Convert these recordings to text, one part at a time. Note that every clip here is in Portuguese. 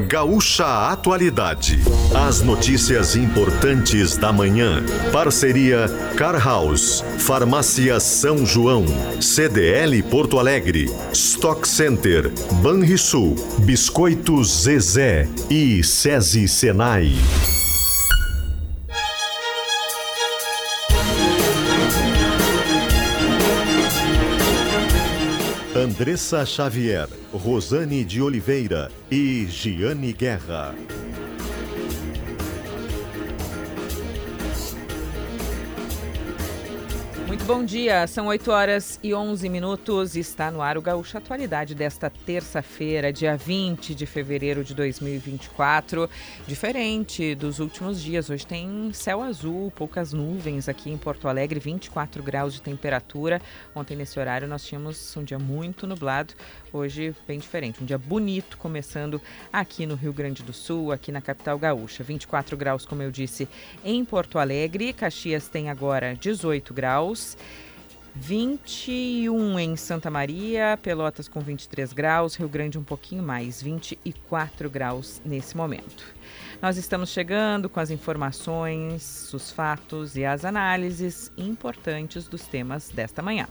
Gaúcha Atualidade. As notícias importantes da manhã. Parceria Car House, Farmácia São João, CDL Porto Alegre, Stock Center, Banrisul, Biscoito Zezé e SESI Senai. Andressa Xavier, Rosane de Oliveira e Giane Guerra. Muito bom dia, são 8 horas e 11 minutos. Está no ar o Gaúcho Atualidade desta terça-feira, dia 20 de fevereiro de 2024. Diferente dos últimos dias, hoje tem céu azul, poucas nuvens aqui em Porto Alegre, 24 graus de temperatura. Ontem, nesse horário, nós tínhamos um dia muito nublado. Hoje, bem diferente, um dia bonito começando aqui no Rio Grande do Sul, aqui na capital gaúcha. 24 graus, como eu disse, em Porto Alegre. Caxias tem agora 18 graus graus. 21 em Santa Maria, Pelotas com 23 graus, Rio Grande um pouquinho mais, 24 graus nesse momento. Nós estamos chegando com as informações, os fatos e as análises importantes dos temas desta manhã.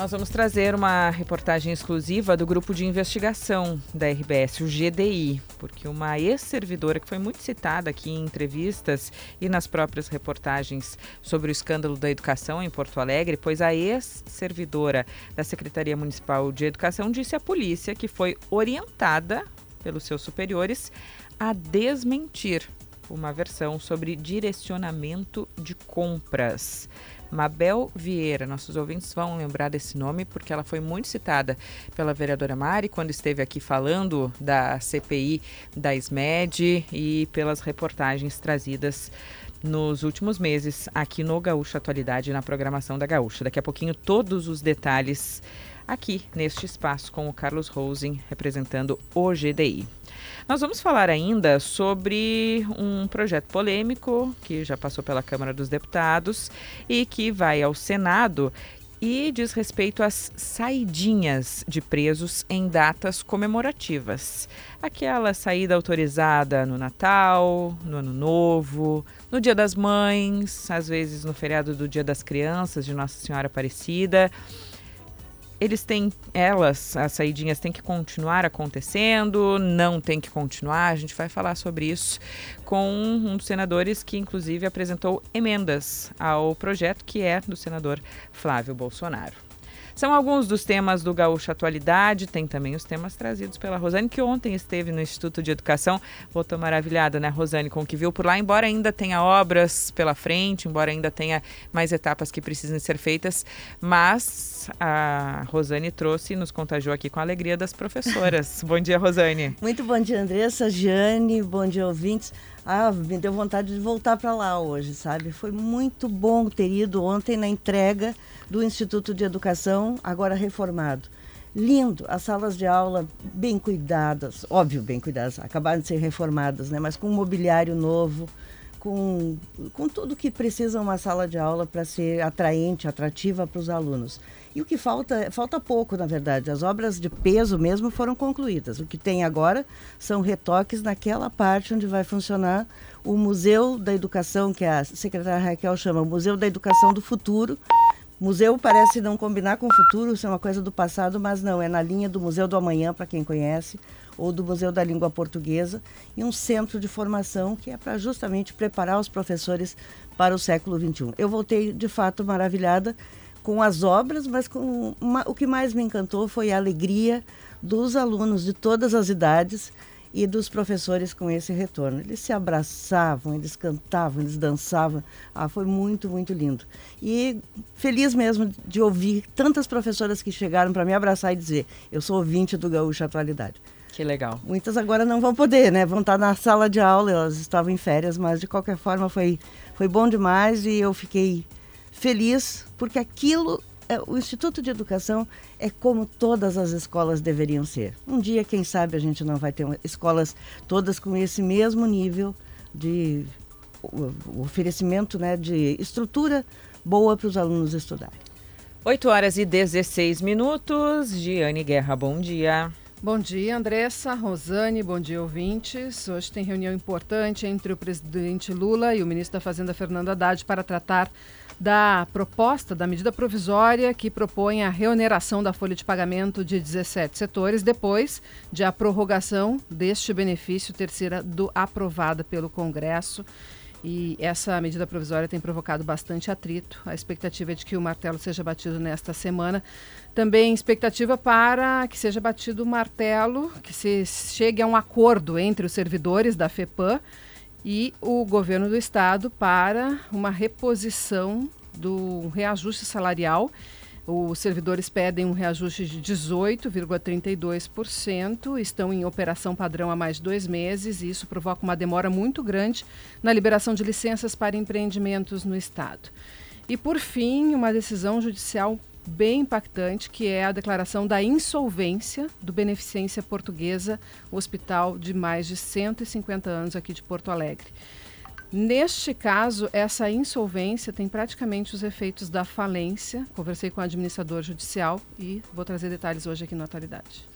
Nós vamos trazer uma reportagem exclusiva do grupo de investigação da RBS, o GDI, porque uma ex-servidora que foi muito citada aqui em entrevistas e nas próprias reportagens sobre o escândalo da educação em Porto Alegre, pois a ex-servidora da Secretaria Municipal de Educação disse à polícia que foi orientada pelos seus superiores a desmentir uma versão sobre direcionamento de compras. Mabel Vieira. Nossos ouvintes vão lembrar desse nome porque ela foi muito citada pela vereadora Mari quando esteve aqui falando da CPI da SMED e pelas reportagens trazidas nos últimos meses aqui no Gaúcha Atualidade na programação da Gaúcha. Daqui a pouquinho todos os detalhes aqui neste espaço com o Carlos Rosen representando o GDI. Nós vamos falar ainda sobre um projeto polêmico que já passou pela Câmara dos Deputados e que vai ao Senado e diz respeito às saidinhas de presos em datas comemorativas. Aquela saída autorizada no Natal, no Ano Novo, no Dia das Mães, às vezes no feriado do Dia das Crianças de Nossa Senhora Aparecida eles têm, elas, as saidinhas têm que continuar acontecendo, não tem que continuar. A gente vai falar sobre isso com um dos senadores que, inclusive, apresentou emendas ao projeto, que é do senador Flávio Bolsonaro. São alguns dos temas do Gaúcho Atualidade, tem também os temas trazidos pela Rosane, que ontem esteve no Instituto de Educação. Voltou maravilhada, né, Rosane, com o que viu por lá, embora ainda tenha obras pela frente, embora ainda tenha mais etapas que precisem ser feitas, mas a Rosane trouxe e nos contagiou aqui com a alegria das professoras. bom dia, Rosane. Muito bom dia, Andressa, Jane, bom dia, ouvintes. Ah, me deu vontade de voltar para lá hoje, sabe? Foi muito bom ter ido ontem na entrega do Instituto de Educação, agora reformado. Lindo, as salas de aula bem cuidadas, óbvio, bem cuidadas, acabaram de ser reformadas, né? Mas com mobiliário novo, com, com tudo que precisa uma sala de aula para ser atraente, atrativa para os alunos. E o que falta, falta pouco, na verdade. As obras de peso mesmo foram concluídas. O que tem agora são retoques naquela parte onde vai funcionar o Museu da Educação, que a secretária Raquel chama Museu da Educação do Futuro. Museu parece não combinar com o futuro, isso é uma coisa do passado, mas não, é na linha do Museu do Amanhã, para quem conhece, ou do Museu da Língua Portuguesa, e um centro de formação que é para justamente preparar os professores para o século XXI. Eu voltei, de fato, maravilhada com as obras, mas com uma, o que mais me encantou foi a alegria dos alunos de todas as idades e dos professores com esse retorno. Eles se abraçavam, eles cantavam, eles dançavam. Ah, foi muito, muito lindo. E feliz mesmo de ouvir tantas professoras que chegaram para me abraçar e dizer: eu sou ouvinte do Gaúcho Atualidade. Que legal. Muitas agora não vão poder, né? Vão estar na sala de aula, elas estavam em férias, mas de qualquer forma foi, foi bom demais e eu fiquei feliz porque aquilo é, o Instituto de Educação é como todas as escolas deveriam ser. Um dia, quem sabe, a gente não vai ter escolas todas com esse mesmo nível de oferecimento né, de estrutura boa para os alunos estudarem. 8 horas e 16 minutos. Giane Guerra, bom dia. Bom dia, Andressa, Rosane, bom dia, ouvintes. Hoje tem reunião importante entre o presidente Lula e o ministro da Fazenda, Fernando Haddad, para tratar da proposta da medida provisória que propõe a reoneração da folha de pagamento de 17 setores depois de a prorrogação deste benefício ter sido aprovada pelo Congresso. E essa medida provisória tem provocado bastante atrito. A expectativa é de que o martelo seja batido nesta semana. Também expectativa para que seja batido o martelo, que se chegue a um acordo entre os servidores da FEPAM e o governo do estado para uma reposição do reajuste salarial os servidores pedem um reajuste de 18,32%, estão em operação padrão há mais de dois meses e isso provoca uma demora muito grande na liberação de licenças para empreendimentos no Estado. E, por fim, uma decisão judicial bem impactante, que é a declaração da insolvência do Beneficência Portuguesa, hospital de mais de 150 anos aqui de Porto Alegre. Neste caso, essa insolvência tem praticamente os efeitos da falência. Conversei com o administrador judicial e vou trazer detalhes hoje aqui na atualidade.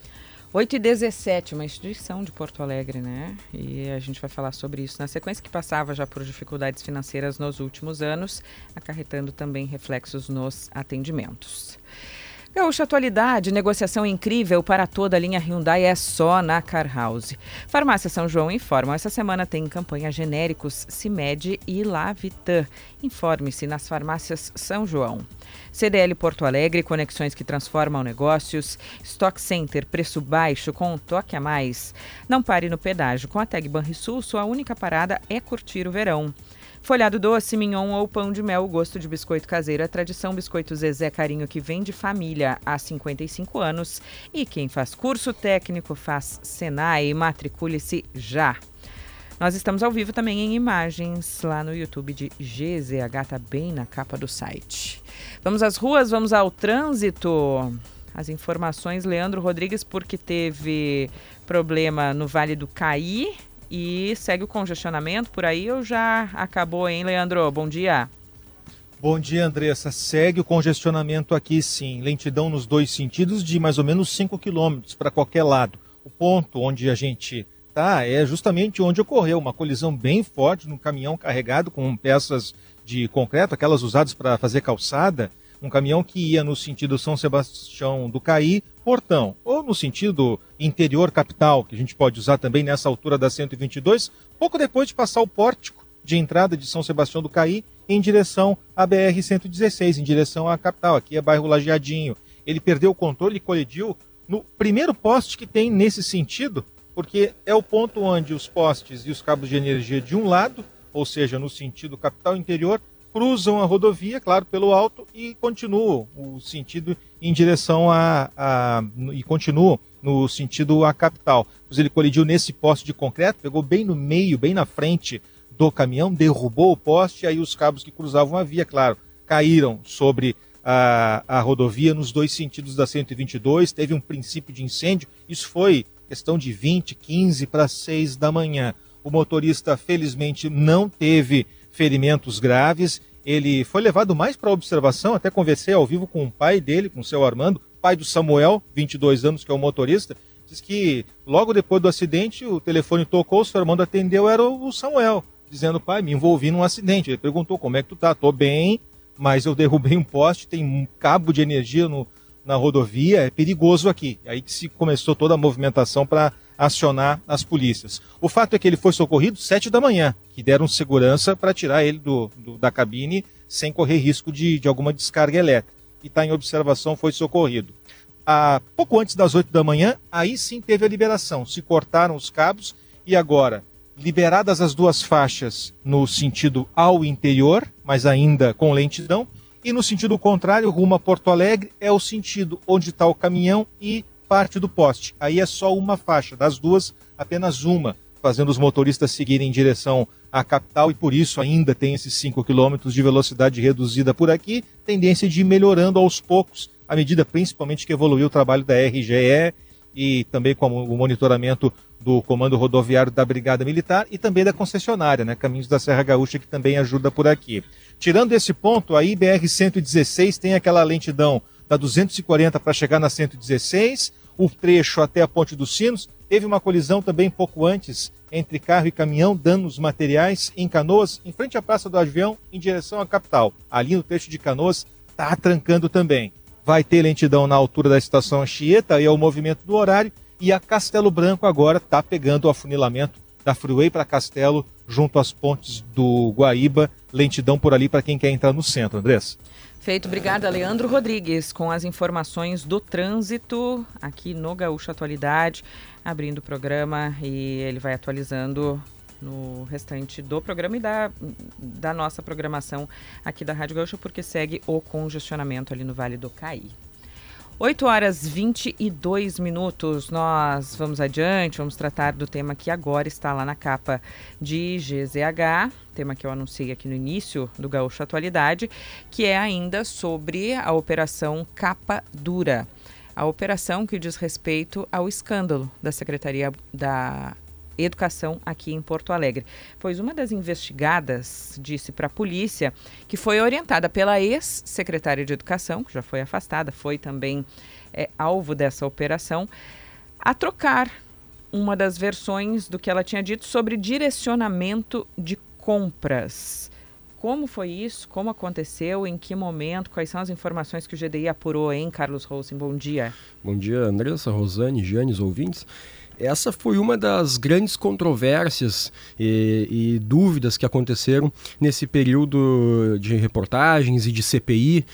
8 e 17, uma instituição de Porto Alegre, né? E a gente vai falar sobre isso na sequência que passava já por dificuldades financeiras nos últimos anos, acarretando também reflexos nos atendimentos. Gaúcha Atualidade, negociação incrível para toda a linha Hyundai é só na Car House. Farmácia São João informa, essa semana tem campanha genéricos CIMED e Lavitan. Informe-se nas farmácias São João. CDL Porto Alegre, conexões que transformam negócios. Stock Center, preço baixo com um toque a mais. Não pare no pedágio. Com a Tag Banrisul, sua única parada é curtir o verão. Folhado doce, mignon ou pão de mel, gosto de biscoito caseiro. A tradição Biscoito Zezé Carinho que vem de família há 55 anos. E quem faz curso técnico faz Senai. Matricule-se já. Nós estamos ao vivo também em imagens lá no YouTube de GZH, tá bem na capa do site. Vamos às ruas, vamos ao trânsito. As informações, Leandro Rodrigues, porque teve problema no Vale do Caí e segue o congestionamento por aí ou já acabou, hein, Leandro? Bom dia. Bom dia, Andressa. Segue o congestionamento aqui, sim. Lentidão nos dois sentidos de mais ou menos 5 quilômetros para qualquer lado. O ponto onde a gente está é justamente onde ocorreu uma colisão bem forte num caminhão carregado com peças de concreto, aquelas usadas para fazer calçada um caminhão que ia no sentido São Sebastião do Caí, Portão, ou no sentido interior capital, que a gente pode usar também nessa altura da 122, pouco depois de passar o pórtico de entrada de São Sebastião do Caí em direção à BR-116, em direção à capital, aqui é bairro Lajeadinho. Ele perdeu o controle e colidiu no primeiro poste que tem nesse sentido, porque é o ponto onde os postes e os cabos de energia de um lado, ou seja, no sentido capital interior, cruzam a rodovia, claro, pelo alto e continuam o sentido em direção a, a e continuam no sentido à capital. Pois ele colidiu nesse poste de concreto, pegou bem no meio, bem na frente do caminhão, derrubou o poste, aí os cabos que cruzavam a via, claro, caíram sobre a, a rodovia nos dois sentidos da 122, teve um princípio de incêndio, isso foi questão de 20, 15 para 6 da manhã. O motorista, felizmente, não teve ferimentos graves. Ele foi levado mais para observação, até conversei ao vivo com o pai dele, com o seu Armando, pai do Samuel, 22 anos, que é o motorista. Diz que logo depois do acidente o telefone tocou, o seu Armando atendeu, era o Samuel, dizendo: pai, me envolvi num acidente. Ele perguntou: como é que tu tá? Tô bem, mas eu derrubei um poste, tem um cabo de energia no, na rodovia, é perigoso aqui. Aí que se começou toda a movimentação para acionar as polícias. O fato é que ele foi socorrido sete da manhã, que deram segurança para tirar ele do, do, da cabine sem correr risco de, de alguma descarga elétrica. E está em observação, foi socorrido. A, pouco antes das oito da manhã, aí sim teve a liberação. Se cortaram os cabos e agora, liberadas as duas faixas no sentido ao interior, mas ainda com lentidão, e no sentido contrário, rumo a Porto Alegre, é o sentido onde está o caminhão e parte do poste. Aí é só uma faixa, das duas, apenas uma, fazendo os motoristas seguirem em direção à capital e por isso ainda tem esses 5 km de velocidade reduzida por aqui, tendência de ir melhorando aos poucos, à medida principalmente que evoluiu o trabalho da RGE e também com o monitoramento do Comando Rodoviário da Brigada Militar e também da concessionária, né, Caminhos da Serra Gaúcha, que também ajuda por aqui. Tirando esse ponto, a IBR-116 tem aquela lentidão da 240 para chegar na 116, o trecho até a Ponte dos Sinos. Teve uma colisão também pouco antes entre carro e caminhão, danos materiais em Canoas, em frente à Praça do Avião, em direção à capital. Ali no trecho de Canoas, está trancando também. Vai ter lentidão na altura da estação Anchieta e é o movimento do horário. E a Castelo Branco agora está pegando o afunilamento da Freeway para Castelo, junto às pontes do Guaíba. Lentidão por ali para quem quer entrar no centro, Andrés. Feito, obrigada, Leandro Rodrigues, com as informações do trânsito aqui no Gaúcho Atualidade, abrindo o programa e ele vai atualizando no restante do programa e da, da nossa programação aqui da Rádio Gaúcha, porque segue o congestionamento ali no Vale do Caí. 8 horas 22 minutos. Nós vamos adiante, vamos tratar do tema que agora está lá na capa de GZH, tema que eu anunciei aqui no início do Gaúcho Atualidade, que é ainda sobre a operação Capa Dura. A operação que diz respeito ao escândalo da Secretaria da Educação aqui em Porto Alegre. Pois uma das investigadas disse para a polícia que foi orientada pela ex-secretária de Educação, que já foi afastada, foi também é, alvo dessa operação, a trocar uma das versões do que ela tinha dito sobre direcionamento de compras. Como foi isso? Como aconteceu? Em que momento? Quais são as informações que o GDI apurou, hein, Carlos Rosen? Bom dia. Bom dia, Andressa, Rosane, Janes, ouvintes. Essa foi uma das grandes controvérsias e, e, dúvidas que aconteceram nesse período de reportagens e de CPI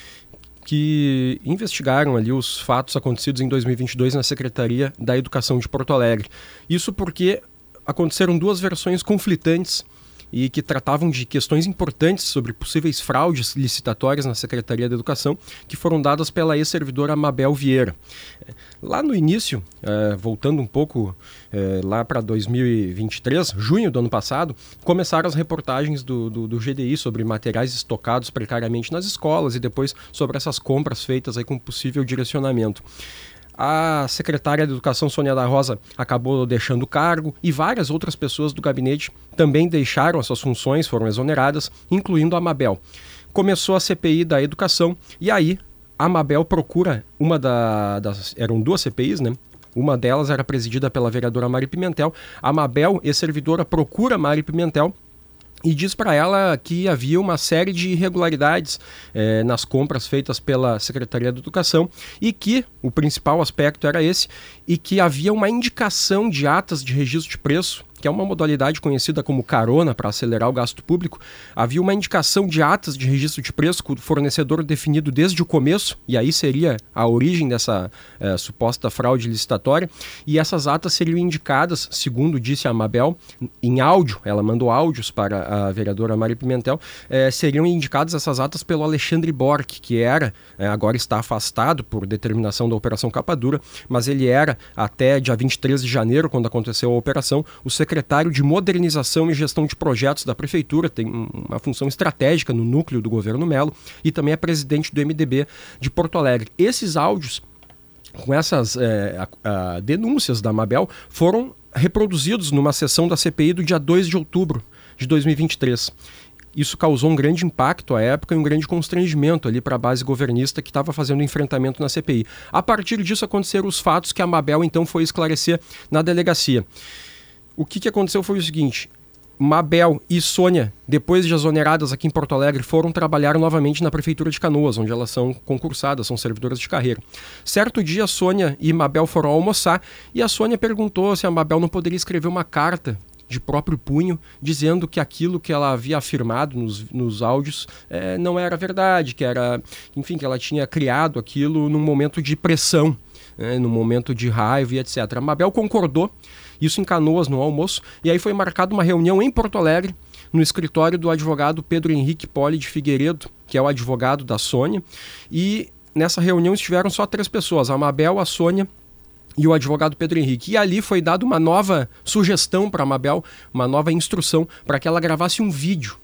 que investigaram ali os fatos acontecidos em 2022 na Secretaria da Educação de Porto Alegre. Isso porque aconteceram duas versões conflitantes e que tratavam de questões importantes sobre possíveis fraudes licitatórias na Secretaria da Educação, que foram dadas pela ex-servidora Mabel Vieira. Lá no início, é, voltando um pouco é, lá para 2023, junho do ano passado, começaram as reportagens do, do, do, GDI sobre materiais estocados precariamente nas escolas e depois sobre essas compras feitas aí com possível direcionamento. A secretária de Educação, Sônia da Rosa, acabou deixando o cargo e várias outras pessoas do gabinete também deixaram as suas funções, foram exoneradas, incluindo a Mabel. Começou a CPI da educação e aí a Mabel procura uma da, das. Eram duas CPIs, né? Uma delas era presidida pela vereadora Mari Pimentel. A Mabel, ex-servidora, procura Mari Pimentel e diz para ela que havia uma série de irregularidades eh, nas compras feitas pela Secretaria da Educação e que o principal aspecto era esse e que havia uma indicação de atas de registro de preço que é uma modalidade conhecida como carona para acelerar o gasto público, havia uma indicação de atas de registro de preço com o fornecedor definido desde o começo, e aí seria a origem dessa é, suposta fraude licitatória, e essas atas seriam indicadas, segundo disse a Mabel, em áudio, ela mandou áudios para a vereadora Maria Pimentel, é, seriam indicadas essas atas pelo Alexandre Bork, que era, é, agora está afastado por determinação da Operação Capa Dura, mas ele era, até dia 23 de janeiro, quando aconteceu a operação, o secretário secretário de Modernização e Gestão de Projetos da Prefeitura, tem uma função estratégica no núcleo do governo Melo, e também é presidente do MDB de Porto Alegre. Esses áudios, com essas é, a, a, denúncias da Mabel, foram reproduzidos numa sessão da CPI do dia 2 de outubro de 2023. Isso causou um grande impacto à época e um grande constrangimento ali para a base governista que estava fazendo enfrentamento na CPI. A partir disso aconteceram os fatos que a Mabel então foi esclarecer na delegacia. O que, que aconteceu foi o seguinte: Mabel e Sônia, depois de exoneradas aqui em Porto Alegre, foram trabalhar novamente na Prefeitura de Canoas, onde elas são concursadas, são servidoras de carreira. Certo dia, Sônia e Mabel foram almoçar e a Sônia perguntou se a Mabel não poderia escrever uma carta de próprio punho, dizendo que aquilo que ela havia afirmado nos, nos áudios é, não era verdade, que era, enfim, que ela tinha criado aquilo num momento de pressão, né, num momento de raiva e etc. A Mabel concordou isso em Canoas, no almoço. E aí foi marcada uma reunião em Porto Alegre, no escritório do advogado Pedro Henrique Poli de Figueiredo, que é o advogado da Sônia. E nessa reunião estiveram só três pessoas: a Mabel, a Sônia e o advogado Pedro Henrique. E ali foi dada uma nova sugestão para a Mabel, uma nova instrução para que ela gravasse um vídeo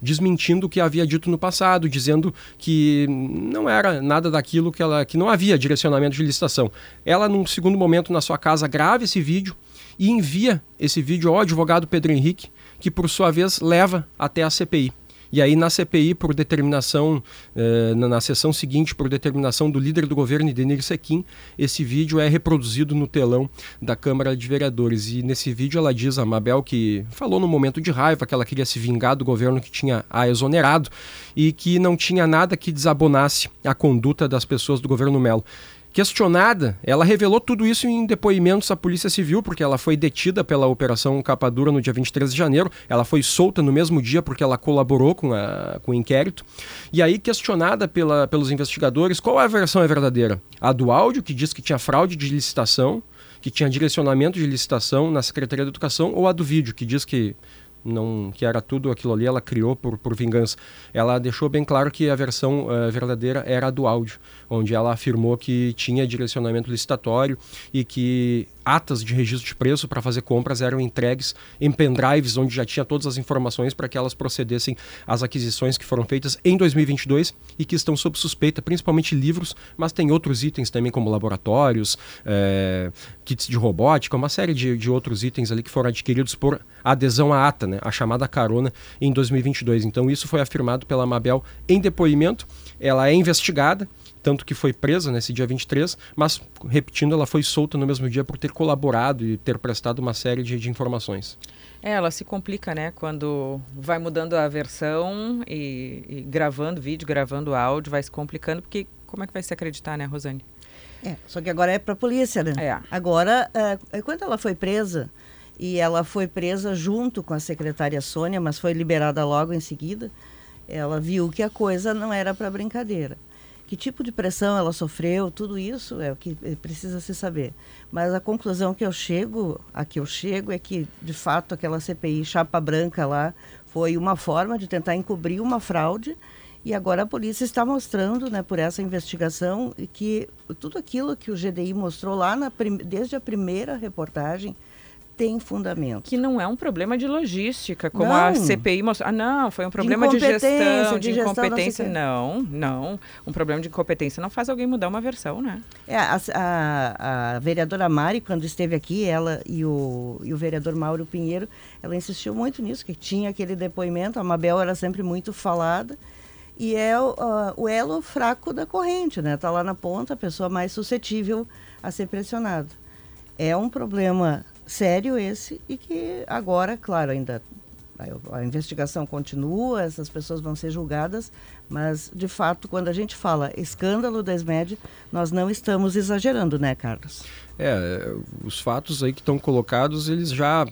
desmentindo o que havia dito no passado, dizendo que não era nada daquilo que ela que não havia direcionamento de licitação. Ela num segundo momento na sua casa grava esse vídeo e envia esse vídeo ao advogado Pedro Henrique, que por sua vez leva até a CPI. E aí, na CPI, por determinação, eh, na, na, sessão seguinte, por determinação do líder do governo, Idenir Sequim, esse vídeo é reproduzido no telão da Câmara de Vereadores. E nesse vídeo ela diz a Mabel que falou no momento de raiva que ela queria se vingar do governo que tinha a exonerado e que não tinha nada que desabonasse a conduta das pessoas do governo Melo. Questionada, ela revelou tudo isso em depoimentos à Polícia Civil, porque ela foi detida pela Operação Capa Dura no dia 23 de janeiro. Ela foi solta no mesmo dia porque ela colaborou com, a, com o inquérito. E aí, questionada pela, pelos investigadores, qual a versão é verdadeira? A do áudio, que diz que tinha fraude de licitação, que tinha direcionamento de licitação na Secretaria da Educação, ou a do vídeo, que diz que não que era tudo aquilo ali, ela criou por, por vingança. Ela deixou bem claro que a versão uh, verdadeira era a do áudio, onde ela afirmou que tinha direcionamento licitatório e que atas de registro de preço para fazer compras eram entregues em pendrives, onde já tinha todas as informações para que elas procedessem às aquisições que foram feitas em 2022 e que estão sob suspeita, principalmente livros, mas tem outros itens também, como laboratórios, é, kits de robótica, uma série de, de outros itens ali que foram adquiridos por adesão à ata, né, a chamada carona, em 2022. Então, isso foi afirmado pela Mabel em depoimento. Ela é investigada tanto que foi presa nesse dia 23, mas, repetindo, ela foi solta no mesmo dia por ter colaborado e ter prestado uma série de, de informações. É, ela se complica, né? Quando vai mudando a versão e, e, gravando vídeo, gravando áudio, vai se complicando, porque como é que vai se acreditar, né, Rosane? É, só que agora é para a polícia, né? É. Agora, é, quando ela foi presa, e ela foi presa junto com a secretária Sônia, mas foi liberada logo em seguida, ela viu que a coisa não era para brincadeira. Que tipo de pressão ela sofreu, tudo isso é o que precisa se saber. Mas a conclusão que eu chego, a que eu chego é que, de fato, aquela CPI chapa branca lá foi uma forma de tentar encobrir uma fraude. E agora a polícia está mostrando, né, por essa investigação, que tudo aquilo que o GDI mostrou lá na, desde a primeira reportagem tem fundamento. Que não é um problema de logística, como não. a CPI mostrou. Ah, não, foi um problema de, de gestão, de, de incompetência. Não, não. Um problema de incompetência não faz alguém mudar uma versão, né? É, a, a, a, vereadora Mari, quando esteve aqui, ela e o, e o vereador Mauro Pinheiro, ela insistiu muito nisso, que tinha aquele depoimento, a Mabel era sempre muito falada, e é o, uh, o elo fraco da corrente, né? Está lá na ponta, a pessoa mais suscetível a ser pressionada. É um problema sério esse e que agora, claro, ainda a, a investigação continua, essas pessoas vão ser julgadas, mas de fato, quando a gente fala escândalo da SMED, nós não estamos exagerando, né, Carlos? É, os fatos aí que estão colocados, eles já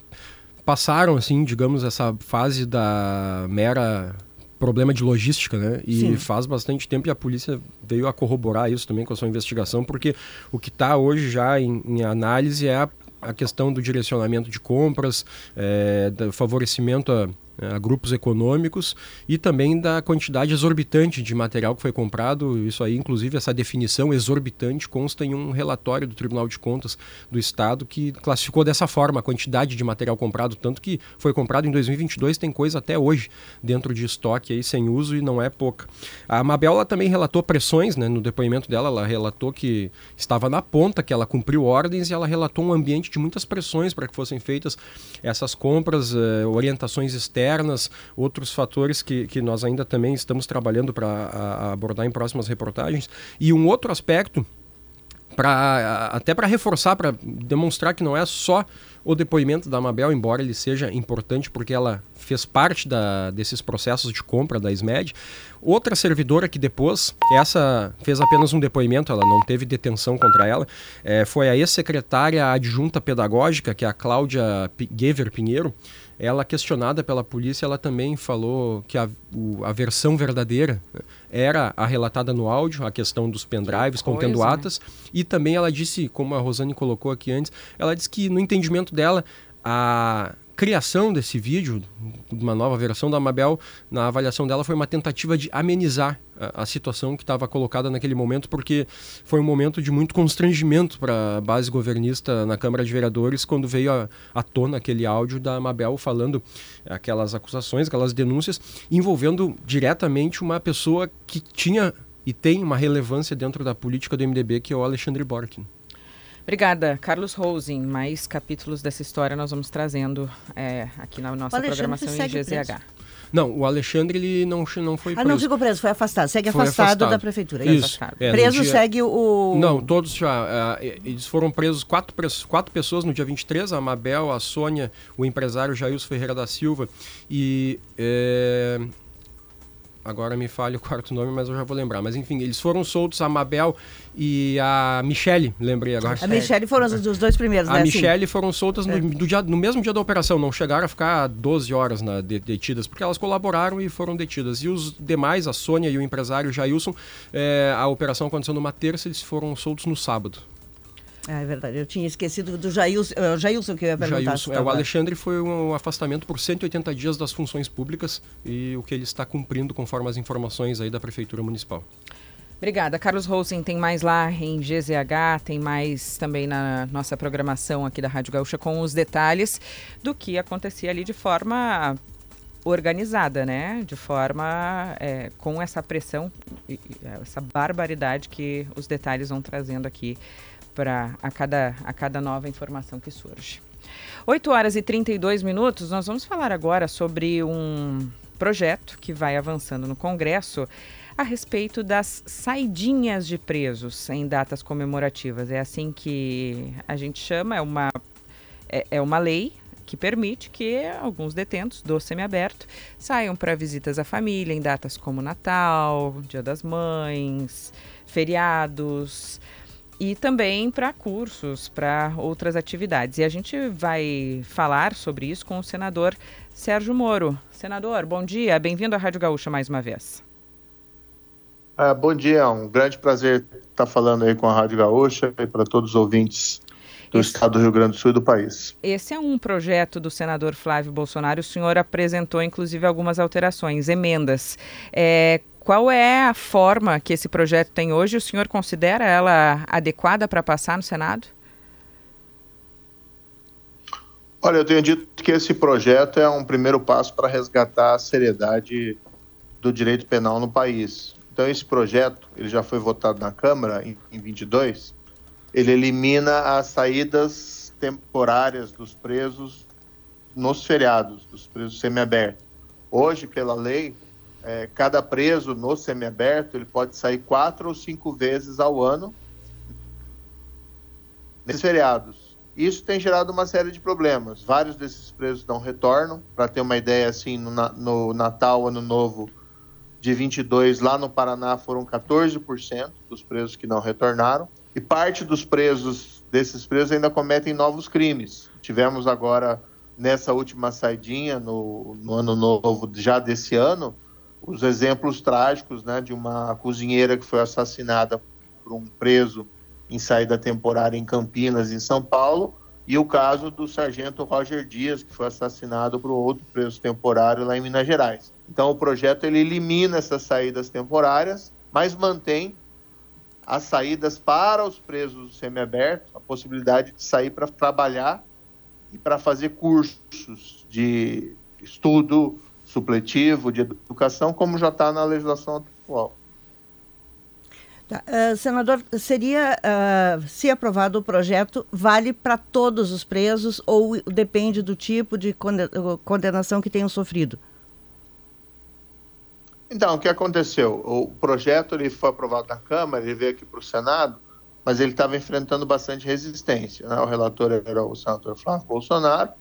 passaram, assim, digamos, essa fase da mera problema de logística, né? E Sim. faz bastante tempo e a polícia veio a corroborar isso também com a sua investigação, porque o que está hoje já em, em, análise é a a questão do direcionamento de compras, é, do favorecimento a a grupos econômicos e também da quantidade exorbitante de material que foi comprado. Isso aí, inclusive, essa definição exorbitante consta em um relatório do Tribunal de Contas do Estado que classificou dessa forma a quantidade de material comprado, tanto que foi comprado em 2022, tem coisa até hoje dentro de estoque aí sem uso e não é pouca. A Mabel também relatou pressões, né, no depoimento dela, ela relatou que estava na ponta, que ela cumpriu ordens e ela relatou um ambiente de muitas pressões para que fossem feitas essas compras, eh, orientações externas outros fatores que, que nós ainda também estamos trabalhando para abordar em próximas reportagens. E um outro aspecto, pra, até para reforçar, para demonstrar que não é só o depoimento da Mabel, embora ele seja importante porque ela fez parte da, desses processos de compra da SMED. Outra servidora que depois, essa fez apenas um depoimento, ela não teve detenção contra ela, é, foi a ex-secretária adjunta pedagógica, que é a Cláudia Gever Pinheiro, ela questionada pela polícia, ela também falou que a, o, a versão verdadeira era a relatada no áudio, a questão dos pendrives que contendo coisa, né? atas, né? e também ela disse, como a Rosane colocou aqui antes, ela disse que no entendimento dela a criação desse vídeo, uma nova versão da Mabel, na avaliação dela foi uma tentativa de amenizar a, a situação que estava colocada naquele momento, porque foi um momento de muito constrangimento para a base governista na Câmara de Vereadores quando veio à tona aquele áudio da Mabel falando aquelas acusações, aquelas denúncias, envolvendo diretamente uma pessoa que tinha e tem uma relevância dentro da política do MDB, que é o Alexandre Borkin. Obrigada, Carlos Rosen. Mais capítulos dessa história nós vamos trazendo é, aqui na nossa programação em GZH. Preso. Não, o Alexandre ele não, não foi preso. Ah, não ficou preso, foi afastado. Segue foi afastado, afastado, da prefeitura. Isso. É, preso dia... segue o. Não, todos já. Uh, eles foram presos quatro, quatro pessoas no dia 23, a Mabel, a Sônia, o empresário Jailson Ferreira da Silva e. É, agora me falha o quarto nome, mas eu já vou lembrar. Mas enfim, eles foram soltos, a Mabel e a Michele, lembrei agora. A Michele foram os, os dois primeiros, a né? A Michele foram soltas no, é. dia, no, mesmo dia da operação, não chegaram a ficar 12 horas na, detidas, porque elas colaboraram e foram detidas. E os demais, a Sônia e o empresário Jailson, é, a operação aconteceu numa terça, eles foram soltos no sábado. Ah, é verdade, eu tinha esquecido do Jailson, é o Jailson que eu ia perguntar. Jailson, é, o Alexandre foi um afastamento por 180 dias das funções públicas e o que ele está cumprindo conforme as informações aí da Prefeitura Municipal. Obrigada. Carlos Rosen tem mais lá em GZH, tem mais também na nossa programação aqui da Rádio Gaúcha com os detalhes do que acontecia ali de forma organizada, né? De forma é, com essa pressão, essa barbaridade que os detalhes vão trazendo aqui para a cada, a cada nova informação que surge. 8 horas e 32 minutos, nós vamos falar agora sobre um projeto que vai avançando no Congresso a respeito das saidinhas de presos em datas comemorativas. É assim que a gente chama, é uma, é, é uma lei que permite que alguns detentos do semiaberto saiam para visitas à família em datas como Natal, Dia das Mães, feriados e também para cursos, para outras atividades. E a gente vai falar sobre isso com o senador Sérgio Moro. Senador, bom dia, bem-vindo à Rádio Gaúcha mais uma vez. Ah, bom dia, é um grande prazer estar falando aí com a Rádio Gaúcha e para todos os ouvintes do esse, estado do Rio Grande do Sul e do país. Esse é um projeto do senador Flávio Bolsonaro. O senhor apresentou, inclusive, algumas alterações, emendas. É, qual é a forma que esse projeto tem hoje? O senhor considera ela adequada para passar no Senado? Olha, eu tenho dito que esse projeto é um primeiro passo para resgatar a seriedade do direito penal no país. Então, esse projeto, ele já foi votado na Câmara em, em 22, ele elimina as saídas temporárias dos presos nos feriados, dos presos semiabertos. Hoje, pela lei, é, cada preso no semiaberto ele pode sair quatro ou cinco vezes ao ano nesses feriados. Isso tem gerado uma série de problemas. Vários desses presos não retornam. Para ter uma ideia, assim, no, no, Natal, Ano Novo de 22, lá no Paraná foram 14% dos presos que não retornaram. E parte dos presos, desses presos, ainda cometem novos crimes. Tivemos agora, nessa última saidinha, no, no Ano Novo já desse ano, os exemplos trágicos né, de uma cozinheira que foi assassinada por um preso em saída temporária em Campinas, em São Paulo, e o caso do sargento Roger Dias, que foi assassinado por outro preso temporário lá em Minas Gerais. Então, o projeto ele elimina essas saídas temporárias, mas mantém as saídas para os presos semiabertos, a possibilidade de sair para trabalhar e para fazer cursos de estudo supletivo de educação, como já está na legislação atual. Tá. Uh, senador, seria, uh, se aprovado o projeto, vale para todos os presos ou depende do tipo de condenação que tenham sofrido? Então, o que aconteceu? O projeto ele foi aprovado na Câmara, ele veio aqui para o Senado, mas ele estava enfrentando bastante resistência. Né? O relator era o senador Flávio Bolsonaro,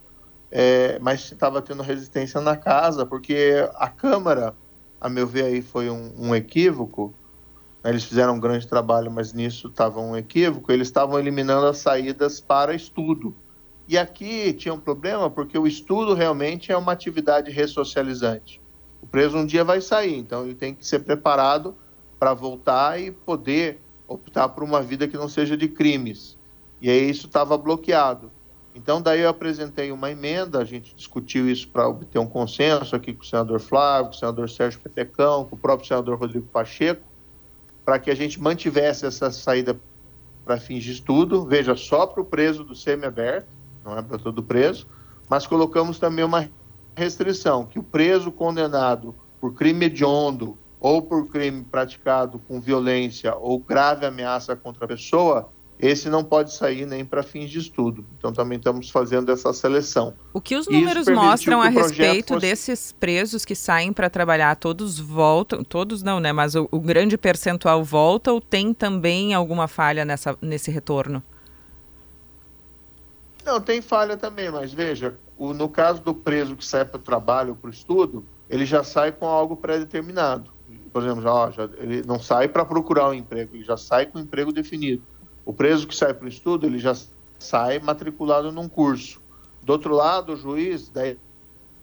é, mas estava tendo resistência na casa, porque a Câmara, a meu ver, aí foi um, um equívoco. Né? Eles fizeram um grande trabalho, mas nisso estava um equívoco. Eles estavam eliminando as saídas para estudo. E aqui tinha um problema, porque o estudo realmente é uma atividade ressocializante. O preso um dia vai sair, então ele tem que ser preparado para voltar e poder optar por uma vida que não seja de crimes. E aí isso estava bloqueado. Então, daí eu apresentei uma emenda, a gente discutiu isso para obter um consenso aqui com o senador Flávio, com o senador Sérgio Petecão, com o próprio senador Rodrigo Pacheco, para que a gente mantivesse essa saída para fins de estudo, veja, só para o preso do semiaberto, não é para todo preso, mas colocamos também uma restrição, que o preso condenado por crime hediondo ou por crime praticado com violência ou grave ameaça contra a pessoa, esse não pode sair nem para fins de estudo. Então também estamos fazendo essa seleção. O que os números mostram a respeito fosse... desses presos que saem para trabalhar, todos voltam, todos não, né? Mas o, o, grande percentual volta ou tem também alguma falha nessa, nesse retorno? Não, tem falha também, mas veja, o, no caso do preso que sai para o trabalho ou para o estudo, ele já sai com algo pré-determinado. Por exemplo, já, já, ele não sai para procurar um emprego, ele já sai com um emprego definido. O preso que sai para o estudo, ele já sai matriculado num curso. Do outro lado, o juiz, daí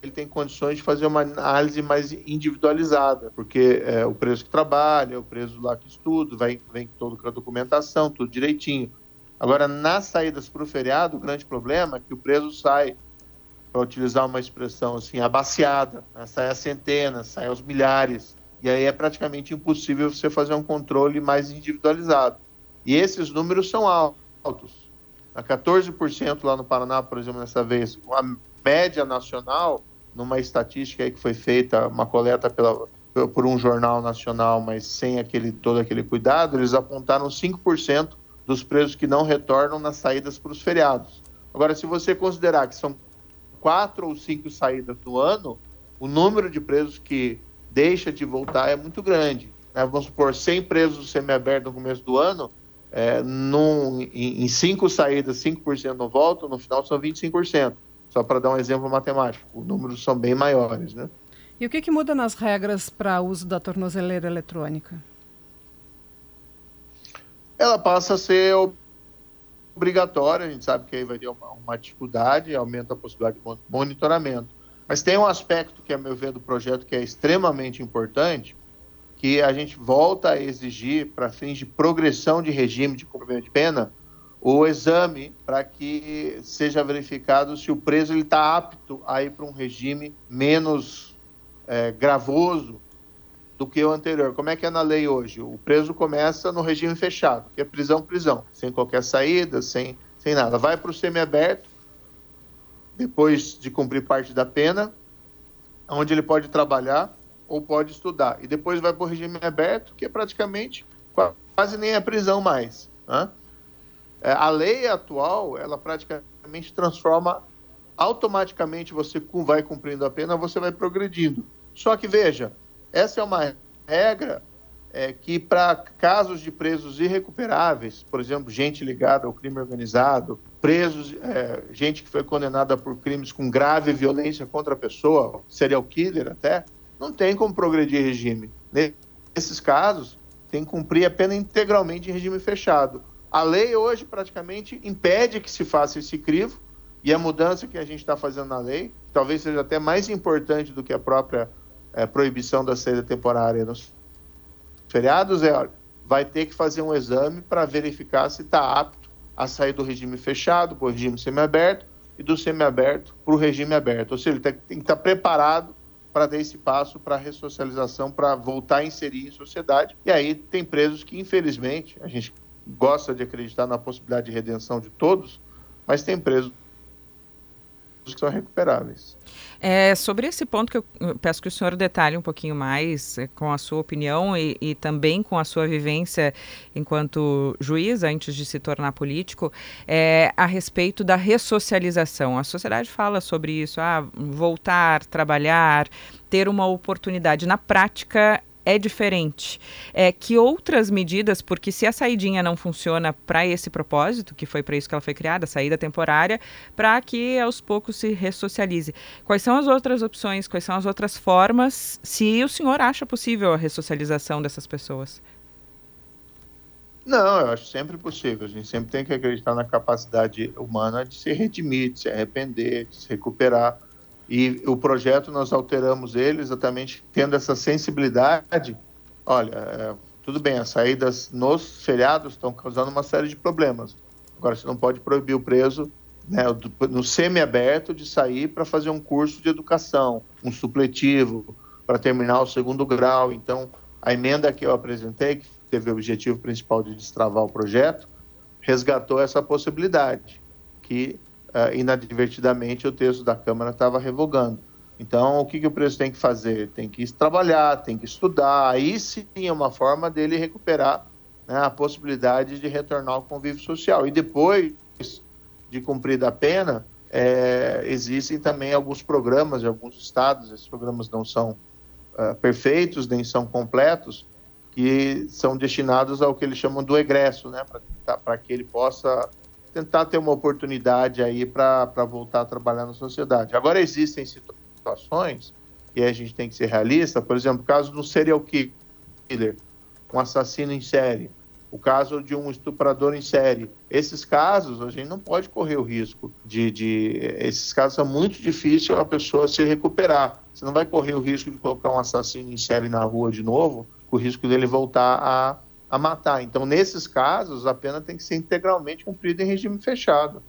ele tem condições de fazer uma análise mais individualizada, porque é, o preso que trabalha, o preso lá que estuda, vem todo com a documentação, tudo direitinho. Agora, nas saídas para o feriado, o grande problema é que o preso sai, para utilizar uma expressão assim, abaciada, né? sai a centenas, sai aos milhares, e aí é praticamente impossível você fazer um controle mais individualizado. E esses números são altos. A 14% lá no Paraná, por exemplo, nessa vez, a média nacional, numa estatística aí que foi feita, uma coleta pela, por um jornal nacional, mas sem aquele, todo aquele cuidado, eles apontaram 5% dos presos que não retornam nas saídas para os feriados. Agora, se você considerar que são quatro ou cinco saídas no ano, o número de presos que deixa de voltar é muito grande. Né? Vamos supor, 100 presos semiabertos no começo do ano, é, num, em, em cinco saídas, 5% não voltam, no final são 25%. Só para dar um exemplo matemático, os números são bem maiores, né? E o que, que muda nas regras para uso da tornozeleira eletrônica? Ela passa a ser obrigatória, a gente sabe que aí vai ter uma, uma dificuldade, aumenta a possibilidade de monitoramento. Mas tem um aspecto que, a meu ver, do projeto que é extremamente importante, que a gente volta a exigir, para fins de progressão de regime de cumprimento de pena, o exame para que seja verificado se o preso está apto a ir para um regime menos é, gravoso do que o anterior. Como é que é na lei hoje? O preso começa no regime fechado, que é prisão, prisão, sem qualquer saída, sem, sem nada. Vai para o semiaberto, depois de cumprir parte da pena, onde ele pode trabalhar ou pode estudar. E depois vai para o regime aberto, que é praticamente quase nem a prisão mais. Né? É, a lei atual, ela praticamente transforma automaticamente você vai cumprindo a pena, você vai progredindo. Só que veja, essa é uma regra é, que para casos de presos irrecuperáveis, por exemplo, gente ligada ao crime organizado, presos, é, gente que foi condenada por crimes com grave violência contra a pessoa, serial killer até, não tem como progredir regime. Nesses casos, tem que cumprir a pena integralmente em regime fechado. A lei hoje praticamente impede que se faça esse crivo, e a mudança que a gente está fazendo na lei, talvez seja até mais importante do que a própria é, proibição da saída temporária nos feriados, é, vai ter que fazer um exame para verificar se está apto a sair do regime fechado para o regime semiaberto e do semiaberto para o regime aberto. Ou seja, ele tem, tem que estar tá preparado para dar esse passo para a ressocialização, para voltar a inserir em sociedade. E aí tem presos que, infelizmente, a gente gosta de acreditar na possibilidade de redenção de todos, mas tem presos que são recuperáveis. É, sobre esse ponto que eu peço que o senhor detalhe um pouquinho mais é, com a sua opinião e, e, também com a sua vivência enquanto juiz antes de se tornar político, é, a respeito da ressocialização. A sociedade fala sobre isso, ah, voltar, trabalhar, ter uma oportunidade. Na prática, é diferente. É, que outras medidas, porque se a saidinha não funciona para esse propósito, que foi para isso que ela foi criada, saída temporária, para que aos poucos se ressocialize. Quais são as outras opções, quais são as outras formas, se o senhor acha possível a ressocialização dessas pessoas? Não, eu acho sempre possível. A gente sempre tem que acreditar na capacidade humana de se redimir, de se arrepender, de se recuperar. E o projeto nós alteramos ele exatamente tendo essa sensibilidade. Olha, é, tudo bem, as saídas nos feriados estão causando uma série de problemas. Agora, você não pode proibir o preso né, no semi-aberto de sair para fazer um curso de educação, um supletivo, para terminar o segundo grau. Então, a emenda que eu apresentei, que teve o objetivo principal de destravar o projeto, resgatou essa possibilidade, que uh, inadvertidamente o texto da Câmara estava revogando. Então, o que, que o preso tem que fazer? Tem que trabalhar, tem que estudar. Aí sim é uma forma dele recuperar né, a possibilidade de retornar ao convívio social. E depois de cumprida a pena, é, existem também alguns programas em alguns estados, esses programas não são uh, perfeitos, nem são completos, que são destinados ao que eles chamam do egresso, né, para que ele possa tentar ter uma oportunidade aí para voltar a trabalhar na sociedade. Agora, existem situações, e a gente tem que ser realista, por exemplo, o caso do serial killer, um assassino em série, o caso de um estuprador em série. Esses casos, a gente não pode correr o risco de. de esses casos são muito difíceis a pessoa se recuperar. Você não vai correr o risco de colocar um assassino em série na rua de novo, com o risco dele voltar a, a matar. Então, nesses casos, a pena tem que ser integralmente cumprida em regime fechado.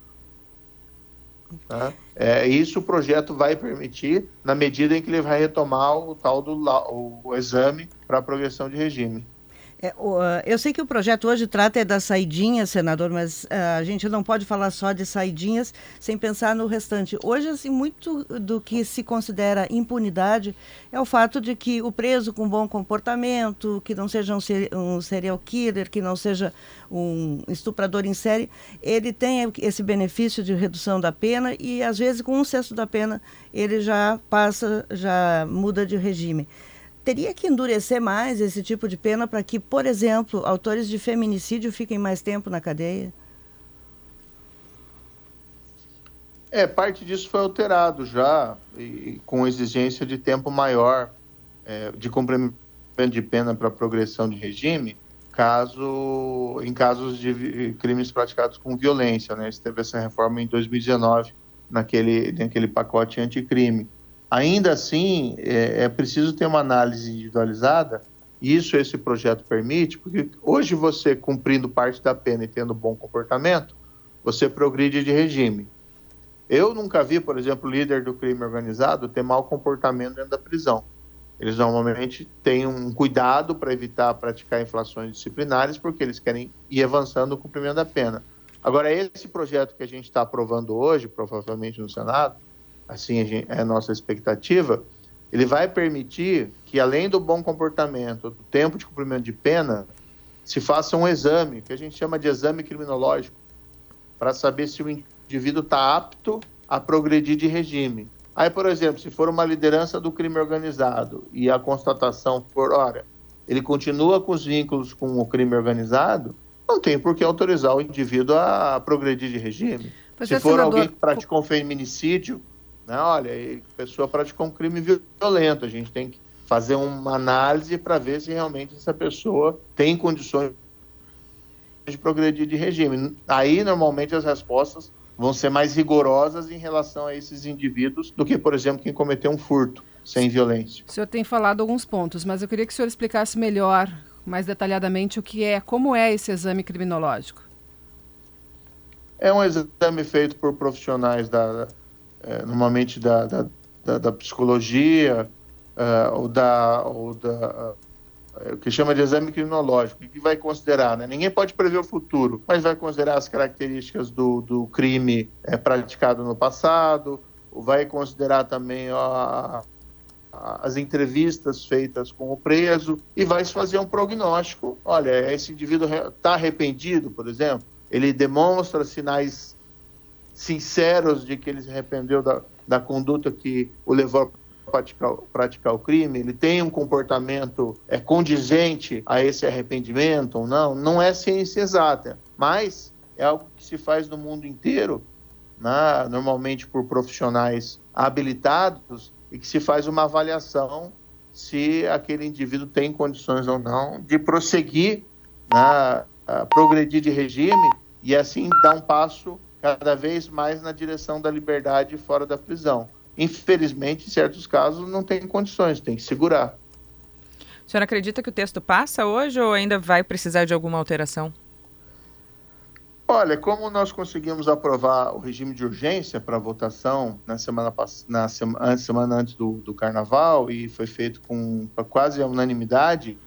Tá? É, isso o projeto vai permitir na medida em que ele vai retomar o tal do o exame para progressão de regime. É, ah, eu sei que o projeto hoje trata é das saidinhas, senador, mas uh, a gente não pode falar só de saidinhas sem pensar no restante. Hoje, assim, muito do que se considera impunidade é o fato de que o preso com bom comportamento, que não seja um serial killer, que não seja um estuprador em série, ele tem esse benefício de redução da pena e, às vezes, com um sexto da pena, ele já passa, já muda de regime teria que endurecer mais esse tipo de pena para que, por exemplo, autores de feminicídio fiquem mais tempo na cadeia? É, parte disso foi alterado já, e, com exigência de tempo maior é, de cumprimento de pena para progressão de regime, caso em casos de crimes praticados com violência. Né? Você teve essa reforma em 2019, naquele, naquele pacote anticrime. Ainda assim, é, é preciso ter uma análise individualizada, e isso esse projeto permite, porque hoje você, cumprindo parte da pena e tendo bom comportamento, você progride de regime. Eu nunca vi, por exemplo, líder do crime organizado ter mau comportamento dentro da prisão. Eles normalmente têm um cuidado para evitar praticar inflações disciplinares, porque eles querem ir avançando no cumprimento da pena. Agora, esse projeto que a gente está aprovando hoje, provavelmente no Senado, assim é a nossa expectativa, ele vai permitir que, além do bom comportamento, do tempo de cumprimento de pena, se faça um exame, que a gente chama de exame criminológico, para saber se o indivíduo está apto a progredir de regime. Aí, por exemplo, se for uma liderança do crime organizado e a constatação for, olha, ele continua com os vínculos com o crime organizado, não tem por que autorizar o indivíduo a progredir de regime. Pois se é, for senador... alguém que praticou um feminicídio, né? Olha, a pessoa praticou um crime violento, a gente tem que fazer uma análise para ver se realmente essa pessoa tem condições de progredir de regime. Aí, normalmente, as respostas vão ser mais rigorosas em relação a esses indivíduos do que, por exemplo, quem cometeu um furto sem violência. O senhor tem falado alguns pontos, mas eu queria que o senhor explicasse melhor, mais detalhadamente, o que é, como é esse exame criminológico. É um exame feito por profissionais da, é, normalmente da, da, da, da psicologia é, ou da, ou da é, o que chama de exame criminológico, que vai considerar, né? Ninguém pode prever o futuro, mas vai considerar as características do, do crime é, praticado no passado, vai considerar também ó, as entrevistas feitas com o preso e vai fazer um prognóstico. Olha, esse indivíduo está arrependido, por exemplo, ele demonstra sinais sinceros de que ele se arrependeu da, da conduta que o levou a praticar, praticar o crime, ele tem um comportamento é, condizente a esse arrependimento ou não, não é ciência exata, mas é algo que se faz no mundo inteiro, né, normalmente por profissionais habilitados, e que se faz uma avaliação se aquele indivíduo tem condições ou não de prosseguir, né, progredir de regime e assim dar um passo cada vez mais na direção da liberdade fora da prisão. Infelizmente, em certos casos, não tem condições, tem que segurar. O senhor acredita que o texto passa hoje ou ainda vai precisar de alguma alteração? Olha, como nós conseguimos aprovar o regime de urgência para votação na semana, na semana, semana antes do, do, carnaval e foi feito com quase a unanimidade,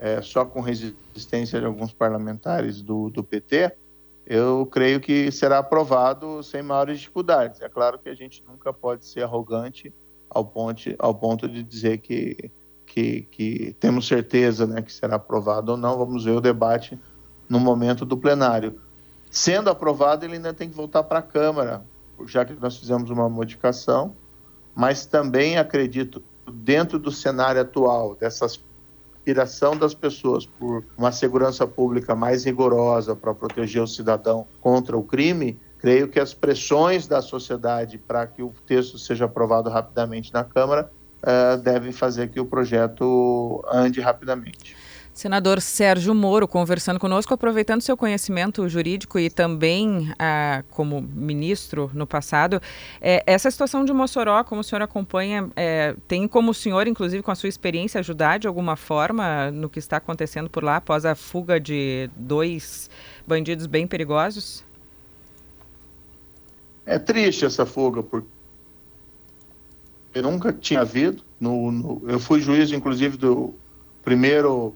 é, só com resistência de alguns parlamentares do, do PT, eu creio que será aprovado sem maiores dificuldades. É claro que a gente nunca pode ser arrogante ao ponto, ao ponto de dizer que, que, que temos certeza né, que será aprovado ou não. Vamos ver o debate no momento do plenário. Sendo aprovado, ele ainda tem que voltar para a Câmara, já que nós fizemos uma modificação, mas também acredito, dentro do cenário atual, dessa aspiração das pessoas por uma segurança pública mais rigorosa para proteger o cidadão contra o crime, creio que as pressões da sociedade para que o texto seja aprovado rapidamente na Câmara uh, devem fazer que o projeto ande rapidamente. Senador Sérgio Moro, conversando conosco, aproveitando seu conhecimento jurídico e também ah, como ministro no passado, é, essa situação de Mossoró, como o senhor acompanha, é, tem como o senhor, inclusive com a sua experiência, ajudar de alguma forma no que está acontecendo por lá após a fuga de dois bandidos bem perigosos? É triste essa fuga, porque eu nunca tinha havido. No, no, eu fui juiz, inclusive, do primeiro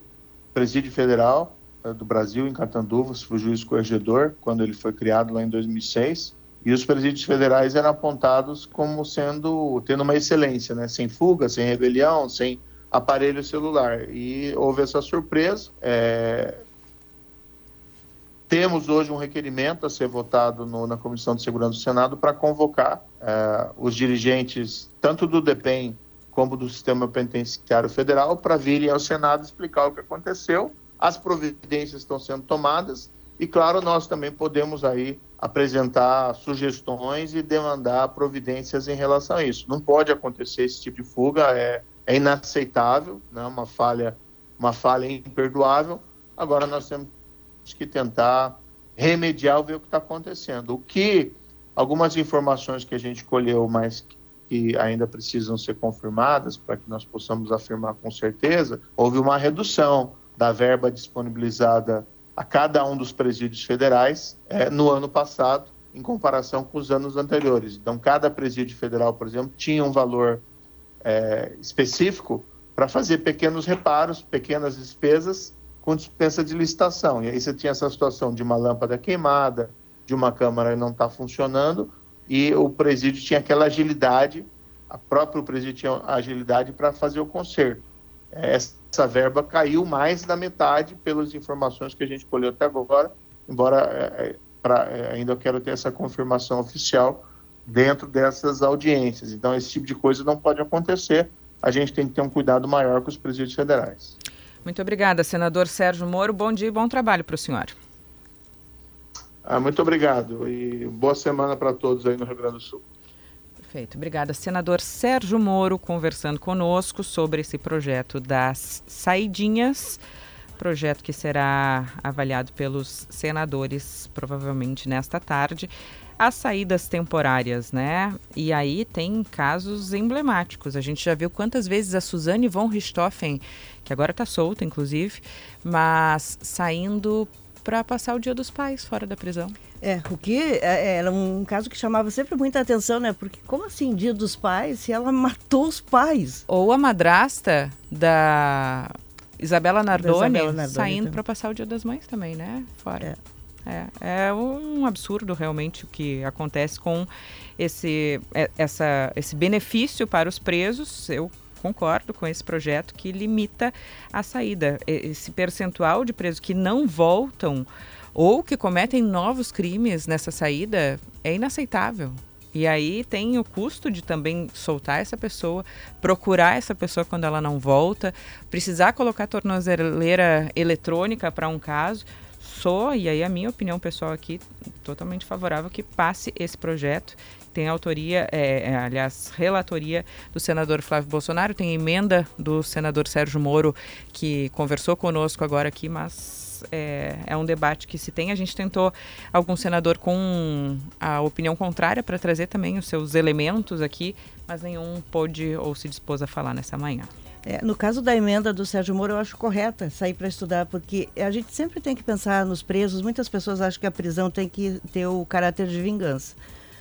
presídio federal uh, do Brasil, em Catanduvas, fui juiz corregedor, quando ele foi criado lá em 2006. E os presídios federais eram apontados como sendo, tendo uma excelência, né? sem fuga, sem rebelião, sem aparelho celular. E houve essa surpresa. É... Temos hoje um requerimento a ser votado no, na Comissão de Segurança do Senado para convocar é, os dirigentes, tanto do DEPEN como do sistema penitenciário federal, para virem ao Senado explicar o que aconteceu. As providências estão sendo tomadas e, claro, nós também podemos aí apresentar sugestões e demandar providências em relação a isso. Não pode acontecer esse tipo de fuga, é, é inaceitável, né? uma falha, uma falha imperdoável. Agora nós temos que tentar remediar ver o que está acontecendo. O que algumas informações que a gente colheu, mas que ainda precisam ser confirmadas para que nós possamos afirmar com certeza, houve uma redução da verba disponibilizada a cada um dos presídios federais é, no ano passado, em comparação com os anos anteriores. Então, cada presídio federal, por exemplo, tinha um valor é, específico para fazer pequenos reparos, pequenas despesas com dispensa de licitação. E aí você tinha essa situação de uma lâmpada queimada, de uma câmara não está funcionando, e o presídio tinha aquela agilidade, a própria presídio tinha agilidade para fazer o conserto. Essa verba caiu mais da metade pelas informações que a gente colheu até agora, embora é, é pra, é, ainda eu quero ter essa confirmação oficial dentro dessas audiências. Então, esse tipo de coisa não pode acontecer. A gente tem que ter um cuidado maior com os presídios federais. Muito obrigada, senador Sérgio Moro. Bom dia e bom trabalho para o senhor. Ah, muito obrigado e boa semana para todos aí no Rio Grande do Sul. Perfeito. Obrigada, senador Sérgio Moro, conversando conosco sobre esse projeto das saidinhas. Projeto que será avaliado pelos senadores provavelmente nesta tarde. As saídas temporárias, né? E aí tem casos emblemáticos. A gente já viu quantas vezes a Suzane von Richthofen, que agora está solta, inclusive, mas saindo para passar o Dia dos Pais fora da prisão. É, o que é, é, era um caso que chamava sempre muita atenção, né? Porque como assim Dia dos Pais se ela matou os pais? Ou a madrasta da Isabela Nardoni, Nardoni saindo para passar o Dia das Mães também, né? Fora. É. É, é um absurdo realmente o que acontece com esse, é, essa, esse benefício para os presos. Eu concordo com esse projeto que limita a saída. Esse percentual de presos que não voltam ou que cometem novos crimes nessa saída é inaceitável. E aí tem o custo de também soltar essa pessoa, procurar essa pessoa quando ela não volta, precisar colocar tornozeleira eletrônica para um caso. Sou, e aí a minha opinião pessoal aqui, totalmente favorável que passe esse projeto tem autoria, é, é, aliás, relatoria do senador Flávio Bolsonaro, tem emenda do senador Sérgio Moro, que conversou conosco agora aqui, mas é, é, um debate que se tem. A gente tentou algum senador com a opinião contrária para trazer também os seus elementos aqui, mas nenhum pôde ou se dispôs a falar nessa manhã. É, no caso da emenda do Sérgio Moro, eu acho correta sair para estudar, porque a gente sempre tem que pensar nos presos. Muitas pessoas acham que a prisão tem que ter o caráter de vingança.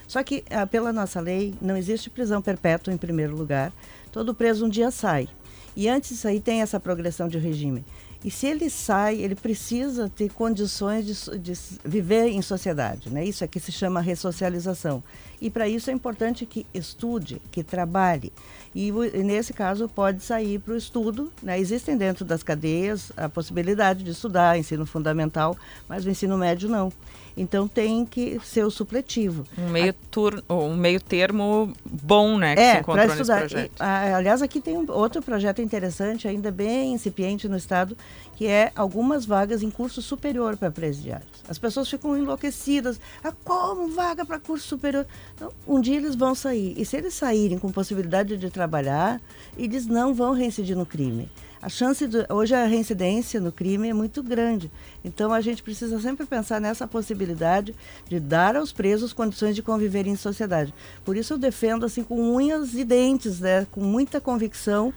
Só que, ah, pela nossa lei, não existe prisão perpétua em primeiro lugar. Todo preso um dia sai. E antes disso aí tem essa progressão de regime. E se ele sai, ele precisa ter condições de, de viver em sociedade. Né? Isso é que se chama ressocialização. E para isso é importante que estude, que trabalhe. E, nesse caso pode sair para o estudo. Né? Existem dentro das cadeias a possibilidade de estudar ensino fundamental, mas o ensino médio não. Então tem que ser o supletivo. Um meio, tur um meio termo bom, né? Que é, para estudar. E, aliás, aqui tem um outro projeto interessante, ainda bem incipiente no estado, que é algumas vagas em curso superior para presidiários. As pessoas ficam enlouquecidas. Ah, como vaga para curso superior? Então, um dia eles vão sair. E se eles saírem com possibilidade de trabalhar, eles não vão reincidir no crime. A chance de, hoje a reincidência no crime é muito grande. Então a gente precisa sempre pensar nessa possibilidade de dar aos presos condições de conviver em sociedade. Por isso eu defendo assim com unhas e dentes, né, com muita convicção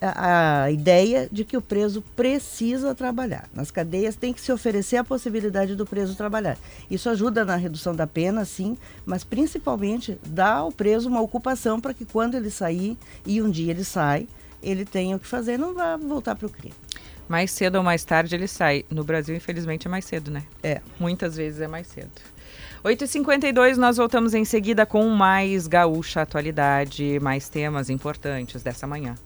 a, a, ideia de que o preso precisa trabalhar. Nas cadeias tem que se oferecer a possibilidade do preso trabalhar. Isso ajuda na redução da pena, sim, mas principalmente dá ao preso uma ocupação para que quando ele sair, e um dia ele sai, ele tenha o que fazer, não vai voltar para o crime. Mais cedo ou mais tarde ele sai. No Brasil, infelizmente, é mais cedo, né? É. Muitas vezes é mais cedo. 8h52, nós voltamos em seguida com mais Gaúcha Atualidade, mais temas importantes dessa manhã.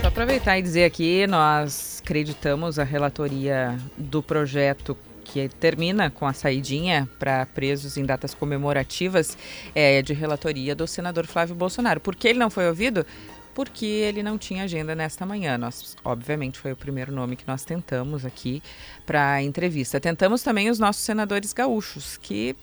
Só aproveitar e dizer aqui, nós acreditamos a relatoria do projeto que termina com a saidinha para presos em datas comemorativas é, de relatoria do senador Flávio Bolsonaro. Por que ele não foi ouvido? Porque ele não tinha agenda nesta manhã. Nós, obviamente, foi o primeiro nome que nós tentamos aqui para a entrevista. Tentamos também os nossos senadores gaúchos, que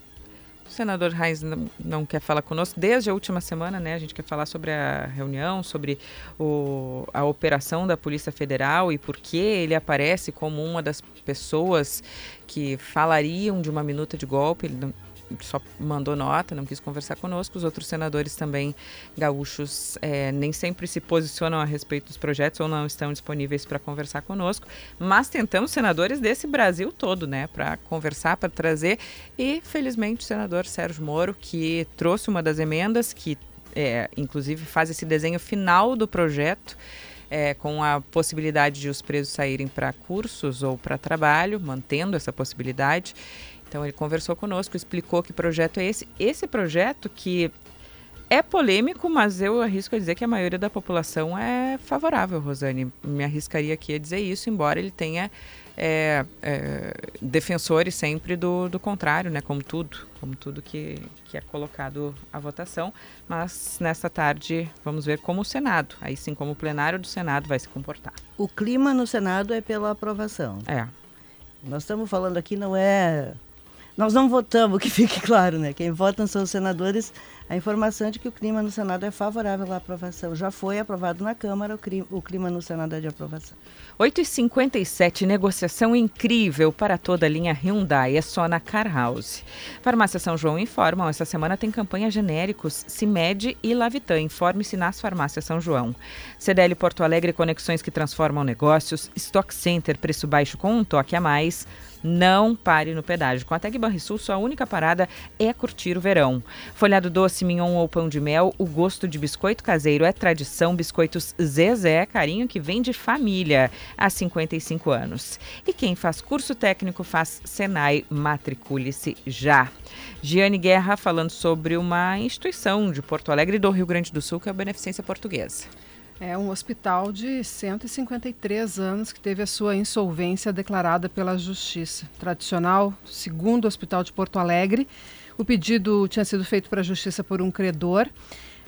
o senador Reis não, não, quer falar conosco desde a última semana, né? A gente quer falar sobre a reunião, sobre o, a operação da Polícia Federal e por que ele aparece como uma das pessoas que falariam de uma minuta de golpe. Ele não, só mandou nota, não quis conversar conosco. Os outros senadores também gaúchos é, nem sempre se posicionam a respeito dos projetos ou não estão disponíveis para conversar conosco. Mas tentamos senadores desse Brasil todo, né, para conversar, para trazer. E felizmente o senador Sérgio Moro, que trouxe uma das emendas, que é, inclusive faz esse desenho final do projeto. É, com a possibilidade de os presos saírem para cursos ou para trabalho, mantendo essa possibilidade. Então ele conversou conosco, explicou que projeto é esse. Esse projeto que é polêmico, mas eu arrisco a dizer que a maioria da população é favorável, Rosane. Me arriscaria aqui a dizer isso, embora ele tenha é, é, defensores sempre do, do contrário, né? Como tudo, como tudo que, que é colocado à votação. Mas nesta tarde vamos ver como o Senado, aí sim como o plenário do Senado vai se comportar. O clima no Senado é pela aprovação. É. Nós estamos falando aqui não é nós não votamos, que fique claro, né? Quem vota são os senadores. A informação de que o clima no Senado é favorável à aprovação. Já foi aprovado na Câmara, o clima, o clima no Senado é de aprovação. 8h57, negociação incrível para toda a linha Hyundai, é só na Car House. Farmácia São João informam, essa semana tem campanha genéricos CIMED e Lavitan. Informe-se nas farmácias São João. CDL Porto Alegre, conexões que transformam negócios. Stock Center, preço baixo com um toque a mais não pare no pedágio. Com a Tag Banrisul, sua única parada é curtir o verão. Folhado doce, mignon ou pão de mel, o gosto de biscoito caseiro é tradição. Biscoitos Zezé, carinho que vem de família há 55 anos. E quem faz curso técnico faz Senai, matricule-se já. Giane Guerra falando sobre uma instituição de Porto Alegre e do Rio Grande do Sul, que é a Beneficência Portuguesa. É um hospital de 153 anos que teve a sua insolvência declarada pela Justiça. Tradicional, segundo hospital de Porto Alegre. O pedido tinha sido feito para a Justiça por um credor.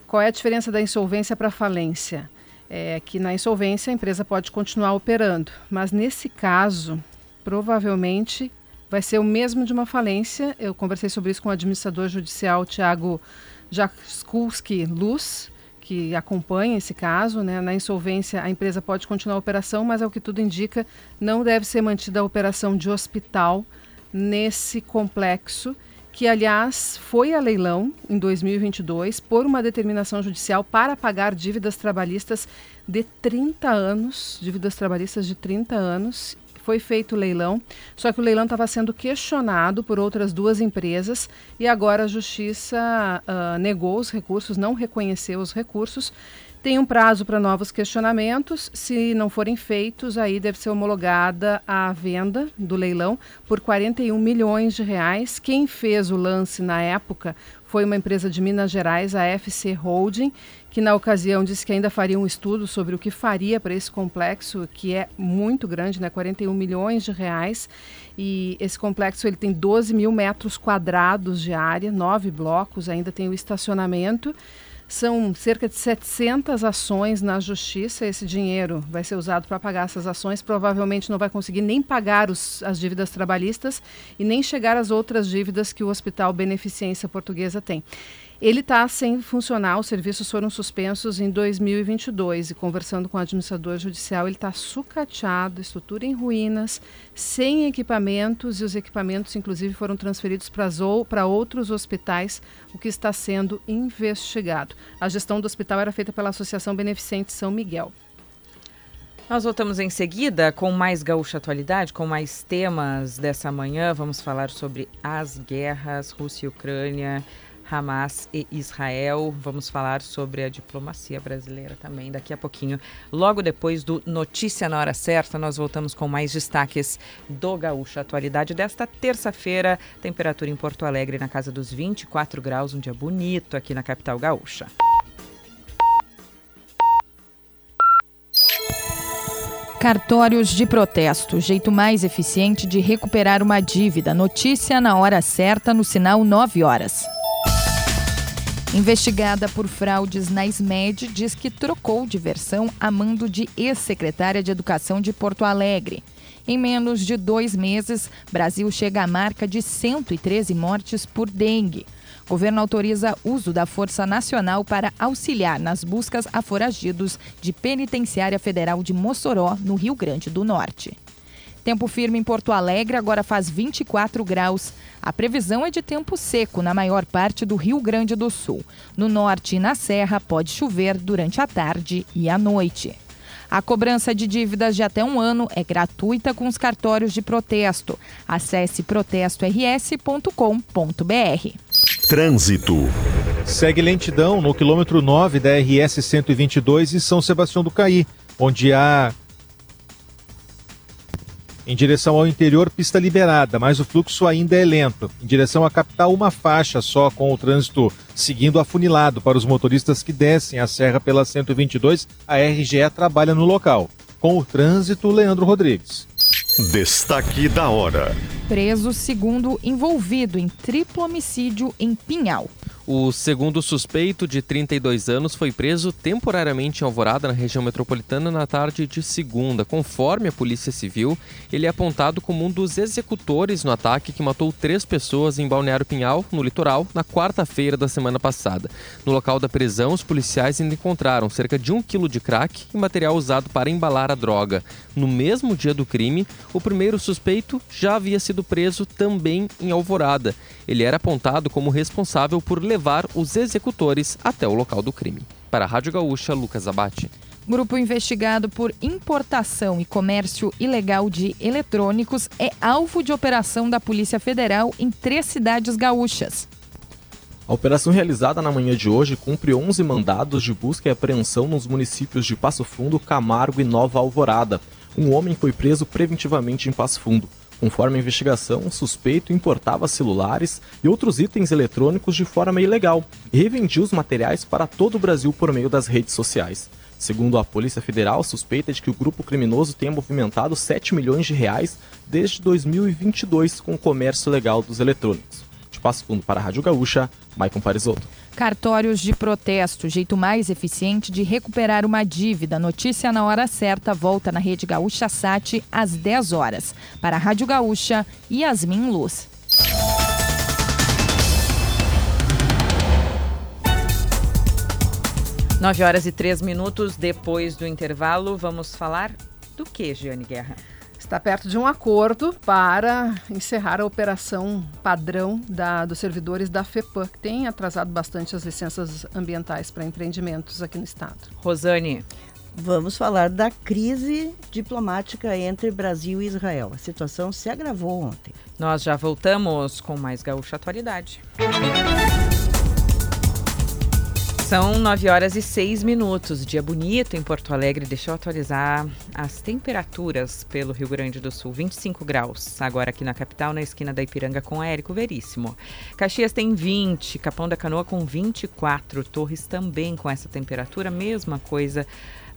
Qual é a diferença da insolvência para a falência? É que na insolvência a empresa pode continuar operando, mas nesse caso, provavelmente vai ser o mesmo de uma falência. Eu conversei sobre isso com o administrador judicial Tiago Jaskulski Luz que acompanha esse caso. Né? Na insolvência, a empresa pode continuar a operação, mas, ao que tudo indica, não deve ser mantida a operação de hospital nesse complexo, que, aliás, foi a leilão em 2022 por uma determinação judicial para pagar dívidas trabalhistas de 30 anos, dívidas trabalhistas de 30 anos, foi feito o leilão, só que o leilão estava sendo questionado por outras duas empresas e agora a justiça uh, negou os recursos, não reconheceu os recursos. Tem um prazo para novos questionamentos. Se não forem feitos, aí deve ser homologada a venda do leilão por 41 milhões de reais. Quem fez o lance na época foi uma empresa de Minas Gerais, a FC Holding, que na ocasião disse que ainda faria um estudo sobre o que faria para esse complexo, que é muito grande, né? 41 milhões de reais. E esse complexo ele tem 12 mil metros quadrados de área, nove blocos, ainda tem o estacionamento. São cerca de 700 ações na justiça. Esse dinheiro vai ser usado para pagar essas ações. Provavelmente não vai conseguir nem pagar os, as dívidas trabalhistas e nem chegar às outras dívidas que o Hospital Beneficência Portuguesa tem. Ele está sem funcionar, os serviços foram suspensos em 2022 e conversando com o administrador judicial, ele está sucateado, estrutura em ruínas, sem equipamentos e os equipamentos, inclusive, foram transferidos para outros hospitais, o que está sendo investigado. A gestão do hospital era feita pela Associação Beneficente São Miguel. Nós voltamos em seguida com mais Gaúcha Atualidade, com mais temas dessa manhã. Vamos falar sobre as guerras Rússia e Ucrânia. Hamas e Israel. Vamos falar sobre a diplomacia brasileira também daqui a pouquinho. Logo depois do Notícia na Hora Certa, nós voltamos com mais destaques do Gaúcho Atualidade desta terça-feira. Temperatura em Porto Alegre na casa dos 24 graus, um dia bonito aqui na capital gaúcha. Cartórios de protesto, jeito mais eficiente de recuperar uma dívida. Notícia na hora certa, no sinal 9 horas. Investigada por fraudes na SMED, diz que trocou de versão a mando de ex-secretária de Educação de Porto Alegre. Em menos de dois meses, Brasil chega à marca de 113 mortes por dengue. O governo autoriza uso da Força Nacional para auxiliar nas buscas a foragidos de Penitenciária Federal de Mossoró, no Rio Grande do Norte. Tempo firme em Porto Alegre, agora faz 24 graus. A previsão é de tempo seco na maior parte do Rio Grande do Sul. No norte e na Serra, pode chover durante a tarde e a noite. A cobrança de dívidas de até um ano é gratuita com os cartórios de protesto. Acesse protestors.com.br. Trânsito. Segue lentidão no quilômetro 9 da RS 122 em São Sebastião do Caí, onde há em direção ao interior, pista liberada, mas o fluxo ainda é lento. Em direção à capital, uma faixa só com o trânsito seguindo afunilado para os motoristas que descem a serra pela 122. A RGE trabalha no local. Com o trânsito, Leandro Rodrigues. Destaque da hora. Preso segundo envolvido em triplo homicídio em Pinhal. O segundo suspeito, de 32 anos, foi preso temporariamente em Alvorada, na região metropolitana, na tarde de segunda. Conforme a Polícia Civil, ele é apontado como um dos executores no ataque que matou três pessoas em Balneário Pinhal, no litoral, na quarta-feira da semana passada. No local da prisão, os policiais ainda encontraram cerca de um quilo de crack e material usado para embalar a droga. No mesmo dia do crime, o primeiro suspeito já havia sido preso também em Alvorada. Ele era apontado como responsável por levar os executores até o local do crime. Para a Rádio Gaúcha, Lucas Abate. Grupo investigado por importação e comércio ilegal de eletrônicos é alvo de operação da Polícia Federal em três cidades gaúchas. A operação realizada na manhã de hoje cumpre 11 mandados de busca e apreensão nos municípios de Passo Fundo, Camargo e Nova Alvorada. Um homem foi preso preventivamente em Passo Fundo. Conforme a investigação, o suspeito importava celulares e outros itens eletrônicos de forma ilegal e revendia os materiais para todo o Brasil por meio das redes sociais. Segundo a Polícia Federal, suspeita de que o grupo criminoso tenha movimentado 7 milhões de reais desde 2022 com o comércio legal dos eletrônicos. De Passo Fundo para a Rádio Gaúcha, Maicon Parisotto. Cartórios de protesto, jeito mais eficiente de recuperar uma dívida. Notícia na hora certa volta na Rede Gaúcha Sat às 10 horas. Para a Rádio Gaúcha, Yasmin Luz. Nove horas e três minutos depois do intervalo, vamos falar do que, Giane Guerra? Está perto de um acordo para encerrar a operação padrão da, dos servidores da FEPAM, que tem atrasado bastante as licenças ambientais para empreendimentos aqui no estado. Rosane. Vamos falar da crise diplomática entre Brasil e Israel. A situação se agravou ontem. Nós já voltamos com mais Gaúcha Atualidade. São 9 horas e 6 minutos. Dia bonito em Porto Alegre. Deixa eu atualizar as temperaturas pelo Rio Grande do Sul. 25 graus agora aqui na capital, na esquina da Ipiranga com Érico Veríssimo. Caxias tem 20, Capão da Canoa com 24, Torres também com essa temperatura, mesma coisa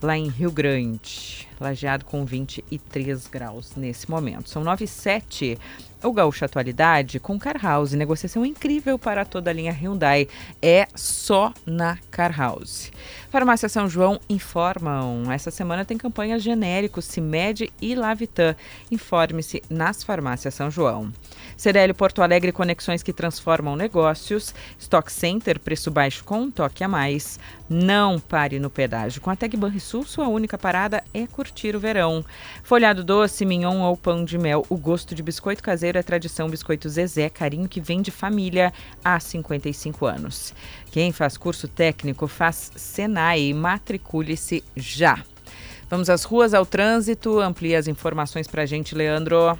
lá em Rio Grande. Lajeado com 23 graus nesse momento. São 9 e 7. O Gaúcho Atualidade com Car House. Negociação incrível para toda a linha Hyundai. É só na Car House. Farmácia São João informam. Essa semana tem campanhas genéricos CIMED e Lavitan. Informe-se nas farmácias São João. CDL Porto Alegre Conexões que transformam negócios. Stock Center, preço baixo com um toque a mais. Não pare no pedágio. Com a Tec Banrisul, sua única parada é curtir o verão. Folhado doce, mignon ou pão de mel. O gosto de biscoito caseiro é tradição Biscoito Zezé, carinho que vem de família há 55 anos. Quem faz curso técnico faz Senai. Matricule-se já. Vamos às ruas, ao trânsito. Amplia as informações para a gente, Leandro.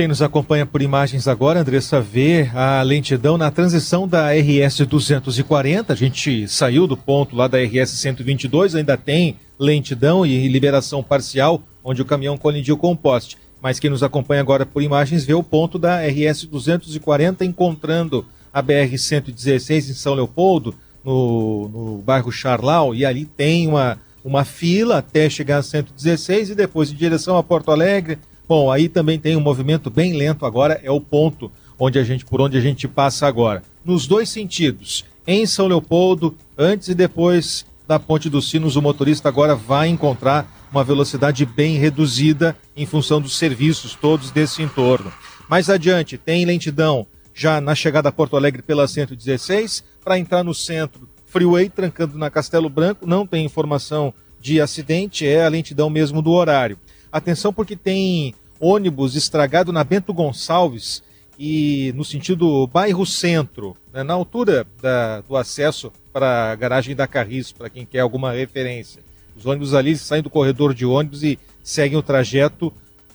Quem nos acompanha por imagens agora, Andressa, vê a lentidão na transição da RS 240. A gente saiu do ponto lá da RS 122, ainda tem lentidão e liberação parcial, onde o caminhão colidiu com o poste. Mas quem nos acompanha agora por imagens vê o ponto da RS 240 encontrando a BR 116 em São Leopoldo, no, no bairro Charlau, e ali tem uma, uma fila até chegar a 116 e depois em direção a Porto Alegre Bom, aí também tem um movimento bem lento agora, é o ponto onde a gente, por onde a gente passa agora. Nos dois sentidos, em São Leopoldo, antes e depois da Ponte dos Sinos, o motorista agora vai encontrar uma velocidade bem reduzida em função dos serviços todos desse entorno. Mais adiante, tem lentidão já na chegada a Porto Alegre pela 116, para entrar no centro, freeway trancando na Castelo Branco, não tem informação de acidente, é a lentidão mesmo do horário. Atenção porque tem ônibus estragado na Bento Gonçalves e no sentido bairro centro, né, na altura da, do acesso para a garagem da Carris, para quem quer alguma referência. Os ônibus ali saem do corredor de ônibus e seguem o trajeto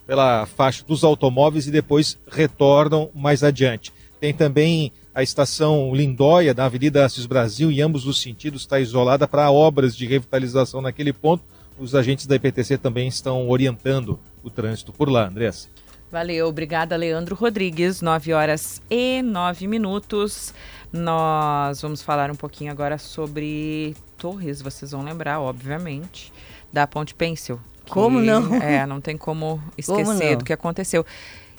pela faixa dos automóveis e depois retornam mais adiante. Tem também a estação Lindóia da Avenida Assis Brasil, em ambos os sentidos, está isolada para obras de revitalização naquele ponto. Os agentes da IPTC também estão orientando o trânsito por lá, Andressa. Valeu, obrigada, Leandro Rodrigues. 9 horas e 9 minutos. Nós vamos falar um pouquinho agora sobre Torres, vocês vão lembrar, obviamente, da Ponte Pencil. Que, como não? É, não tem como esquecer como do que aconteceu.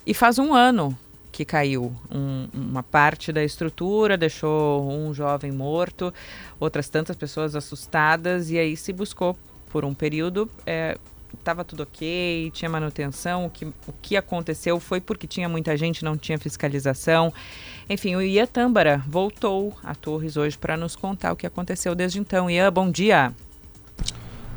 E faz um ano que caiu um, uma parte da estrutura, deixou um jovem morto, outras tantas pessoas assustadas, e aí se buscou por um período. É, estava tudo ok, tinha manutenção. O que, o que aconteceu foi porque tinha muita gente, não tinha fiscalização. Enfim, o Ian Tâmbara voltou a Torres hoje para nos contar o que aconteceu desde então. Ian, bom dia.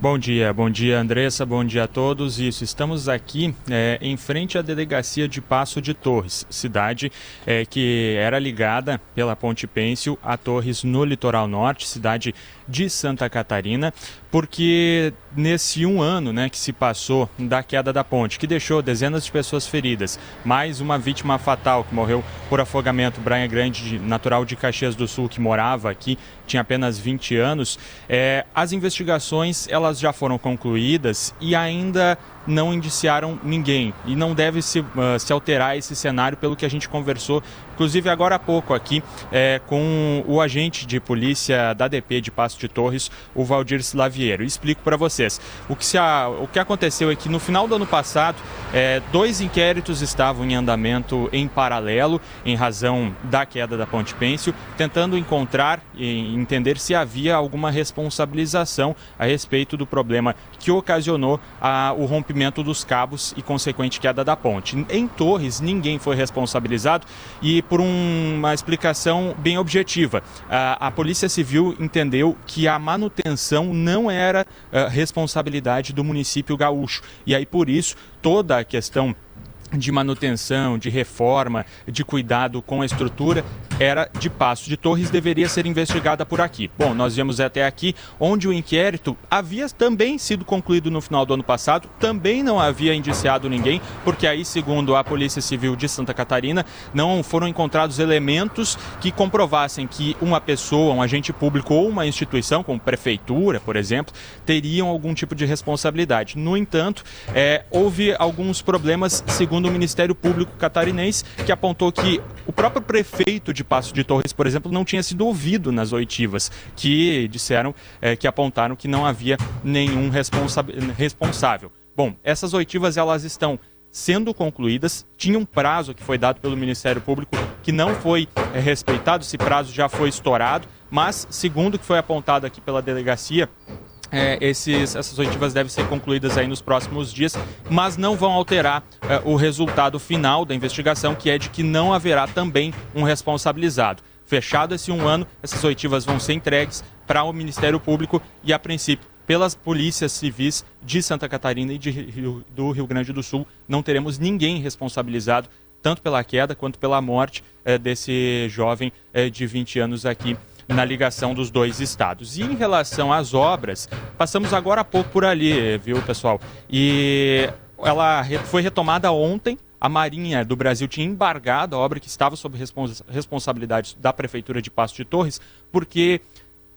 Bom dia, bom dia Andressa, bom dia a todos. Isso, estamos aqui é, em frente à delegacia de Passo de Torres, cidade é, que era ligada pela Ponte Pêncil a Torres no litoral norte, cidade de Santa Catarina, porque nesse um ano né, que se passou da queda da ponte, que deixou dezenas de pessoas feridas, mais uma vítima fatal que morreu por afogamento, Brian Grande, natural de Caxias do Sul, que morava aqui, tinha apenas 20 anos, é, as investigações elas já foram concluídas e ainda não indiciaram ninguém. E não deve se, uh, se alterar esse cenário pelo que a gente conversou, inclusive agora há pouco aqui, é, com o agente de polícia da DP de Passo de Torres, o Valdir Slaviero. Explico para vocês. O que, se a, o que aconteceu é que no final do ano passado, é, dois inquéritos estavam em andamento em paralelo, em razão da queda da Ponte Pêncil, tentando encontrar e entender se havia alguma responsabilização a respeito do problema que ocasionou a, o rompimento dos cabos e consequente queda da ponte. Em Torres, ninguém foi responsabilizado e por um, uma explicação bem objetiva. A, a, Polícia Civil entendeu que a manutenção não era a, responsabilidade do município gaúcho. E aí, por isso, toda a questão de manutenção, de reforma, de cuidado com a estrutura era de Passo de Torres deveria ser investigada por aqui. Bom, nós viemos até aqui onde o inquérito havia também sido concluído no final do ano passado, também não havia indiciado ninguém, porque aí, segundo a Polícia Civil de Santa Catarina, não foram encontrados elementos que comprovassem que uma pessoa, um agente público ou uma instituição, como prefeitura, por exemplo, teriam algum tipo de responsabilidade. No entanto, é, houve alguns problemas, segundo o Ministério Público catarinense, que apontou que o próprio prefeito de Passo de Torres, por exemplo, não tinha sido ouvido nas oitivas, que disseram, é, que apontaram que não havia nenhum responsa responsável. Bom, essas oitivas elas estão sendo concluídas. Tinha um prazo que foi dado pelo Ministério Público que não foi é, respeitado, esse prazo já foi estourado, mas, segundo o que foi apontado aqui pela delegacia, é, esses, essas oitivas devem ser concluídas aí nos próximos dias, mas não vão alterar é, o resultado final da investigação, que é de que não haverá também um responsabilizado. Fechado esse um ano, essas oitivas vão ser entregues para o Ministério Público e, a princípio, pelas polícias civis de Santa Catarina e de Rio, do Rio Grande do Sul, não teremos ninguém responsabilizado, tanto pela queda quanto pela morte é, desse jovem é, de 20 anos aqui na ligação dos dois estados. E em relação às obras, passamos agora há pouco por ali, viu, pessoal? E ela foi retomada ontem. A Marinha do Brasil tinha embargado a obra que estava sob respons responsabilidade da Prefeitura de Passo de Torres, porque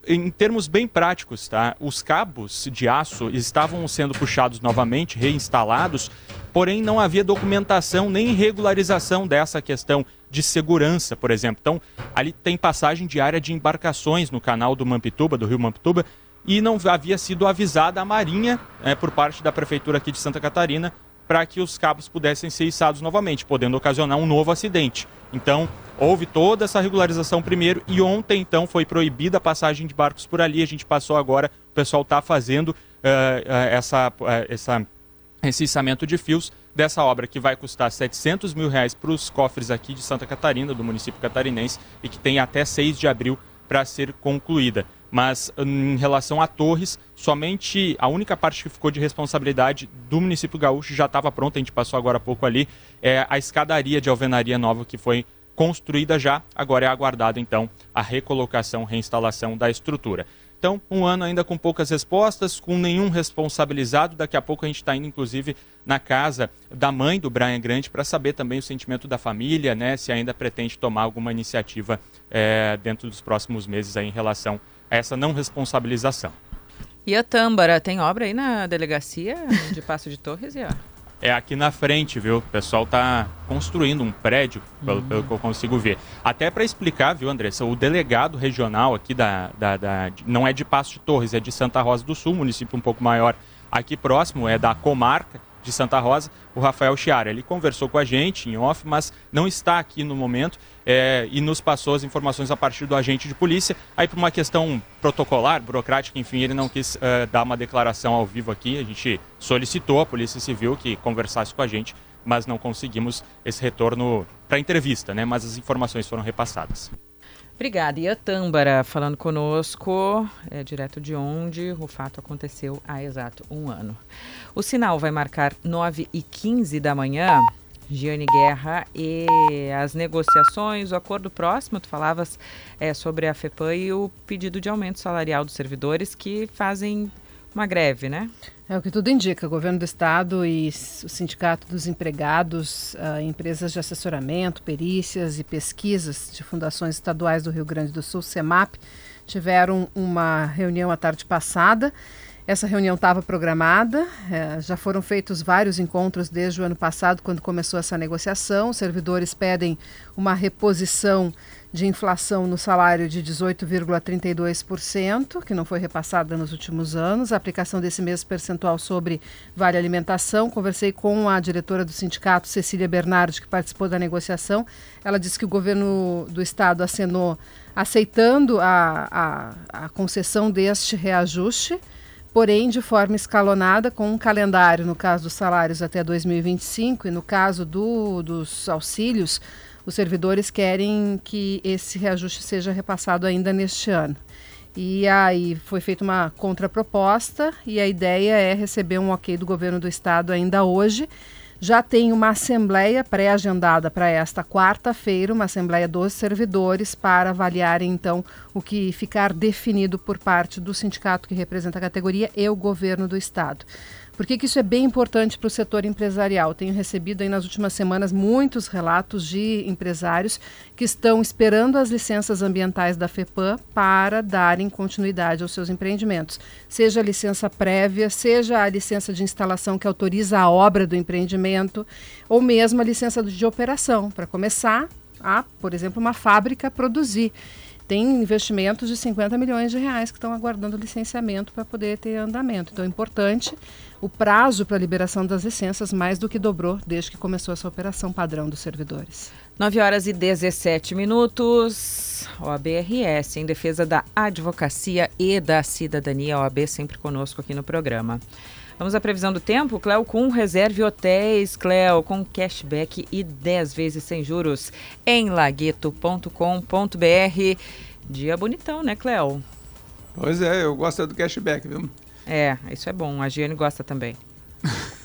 em termos bem práticos, tá? Os cabos de aço estavam sendo puxados novamente, reinstalados, porém não havia documentação nem regularização dessa questão de segurança, por exemplo. Então, ali tem passagem diária de embarcações no canal do Mampituba, do Rio Mampituba, e não havia sido avisada a Marinha, é, por parte da Prefeitura aqui de Santa Catarina, para que os cabos pudessem ser içados novamente, podendo ocasionar um novo acidente. Então, houve toda essa regularização primeiro e ontem, então, foi proibida a passagem de barcos por ali. A gente passou agora, o pessoal está fazendo uh, essa, uh, essa, esse içamento de fios dessa obra que vai custar 700 mil reais para os cofres aqui de Santa Catarina, do município catarinense, e que tem até 6 de abril para ser concluída. Mas em relação a Torres, somente a única parte que ficou de responsabilidade do município gaúcho já estava pronta, a gente passou agora há pouco ali, é a escadaria de alvenaria nova que foi construída já, agora é aguardado então a recolocação, reinstalação da estrutura. Então, um ano ainda com poucas respostas, com nenhum responsabilizado. Daqui a pouco a gente está indo, inclusive, na casa da mãe do Brian Grande para saber também o sentimento da família, né? Se ainda pretende tomar alguma iniciativa é, dentro dos próximos meses aí, em relação a essa não responsabilização. E a Tâmbara, tem obra aí na delegacia de Passo de Torres? E, ó? É aqui na frente, viu? O pessoal tá construindo um prédio, pelo, uhum. pelo que eu consigo ver. Até para explicar, viu, Andressa, o delegado regional aqui da, da, da, não é de Passo de Torres, é de Santa Rosa do Sul, município um pouco maior aqui próximo, é da comarca de Santa Rosa, o Rafael Chiara. Ele conversou com a gente em off, mas não está aqui no momento é, e nos passou as informações a partir do agente de polícia. Aí, por uma questão protocolar, burocrática, enfim, ele não quis uh, dar uma declaração ao vivo aqui. A gente solicitou à Polícia Civil que conversasse com a gente, mas não conseguimos esse retorno para entrevista, né? Mas as informações foram repassadas. Obrigada. E a Tâmbara falando conosco, é, direto de onde o fato aconteceu há exato um ano. O sinal vai marcar 9 e 15 da manhã. Giane Guerra e as negociações, o acordo próximo, tu falavas é, sobre a FEPAM e o pedido de aumento salarial dos servidores que fazem uma greve, né? É o que tudo indica. O governo do estado e o sindicato dos empregados, uh, empresas de assessoramento, perícias e pesquisas de fundações estaduais do Rio Grande do Sul, CEMAP, tiveram uma reunião a tarde passada. Essa reunião estava programada, é, já foram feitos vários encontros desde o ano passado, quando começou essa negociação. Os servidores pedem uma reposição de inflação no salário de 18,32%, que não foi repassada nos últimos anos, a aplicação desse mesmo percentual sobre Vale Alimentação. Conversei com a diretora do sindicato, Cecília Bernardi, que participou da negociação. Ela disse que o governo do estado acenou aceitando a, a, a concessão deste reajuste porém de forma escalonada, com um calendário, no caso dos salários até 2025 e no caso do, dos auxílios, os servidores querem que esse reajuste seja repassado ainda neste ano. E aí foi feita uma contraproposta e a ideia é receber um ok do governo do estado ainda hoje. já tem uma assembleia pré-agendada para esta quarta-feira, uma assembleia dos servidores para avaliarem então o que ficar definido por parte do sindicato que representa a categoria e o governo do estado. Por que, que isso é bem importante para o setor empresarial? Tenho recebido aí nas últimas semanas muitos relatos de empresários que estão esperando as licenças ambientais da FEPAM para darem continuidade aos seus empreendimentos. Seja a licença prévia, seja a licença de instalação que autoriza a obra do empreendimento, ou mesmo a licença de operação, para começar a, por exemplo, uma fábrica produzir tem investimentos de 50 milhões de reais que estão aguardando licenciamento para poder ter andamento. Então é importante o prazo para a liberação das licenças mais do que dobrou desde que começou essa operação padrão dos servidores. 9 horas e 17 minutos. OABRS, em defesa da advocacia e da cidadania. OAB sempre conosco aqui no programa. Vamos à previsão do tempo. Cléo com reserve hotéis, Cléo com cashback e 10 vezes sem juros em lagueto.com.br. Dia bonitão, né, Cléo? Pois é, eu gosto do cashback, viu? É, isso é bom. A Giane gosta também.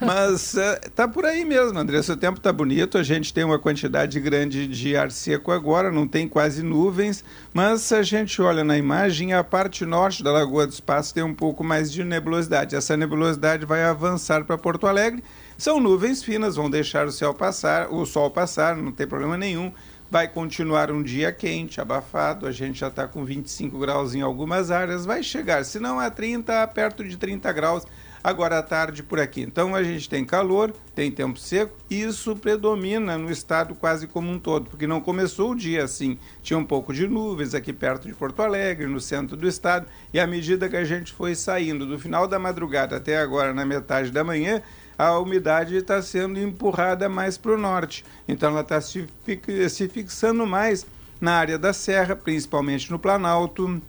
Mas é, tá por aí mesmo, Andressa. O tempo tá bonito, a gente tem uma quantidade grande de ar seco agora, não tem quase nuvens, mas se a gente olha na imagem, a parte norte da Lagoa do Espaço tem um pouco mais de nebulosidade. Essa nebulosidade vai avançar para Porto Alegre. São nuvens finas, vão deixar o céu passar, o sol passar, não tem problema nenhum. Vai continuar um dia quente, abafado. A gente já está com 25 graus em algumas áreas. Vai chegar, se não a 30, perto de 30 graus agora à tarde por aqui. Então a gente tem calor, tem tempo seco e isso predomina no estado quase como um todo, porque não começou o dia assim. Tinha um pouco de nuvens aqui perto de Porto Alegre, no centro do estado, e à medida que a gente foi saindo do final da madrugada até agora, na metade da manhã, a umidade está sendo empurrada mais para o norte. Então ela está se, se fixando mais na área da serra, principalmente no Planalto,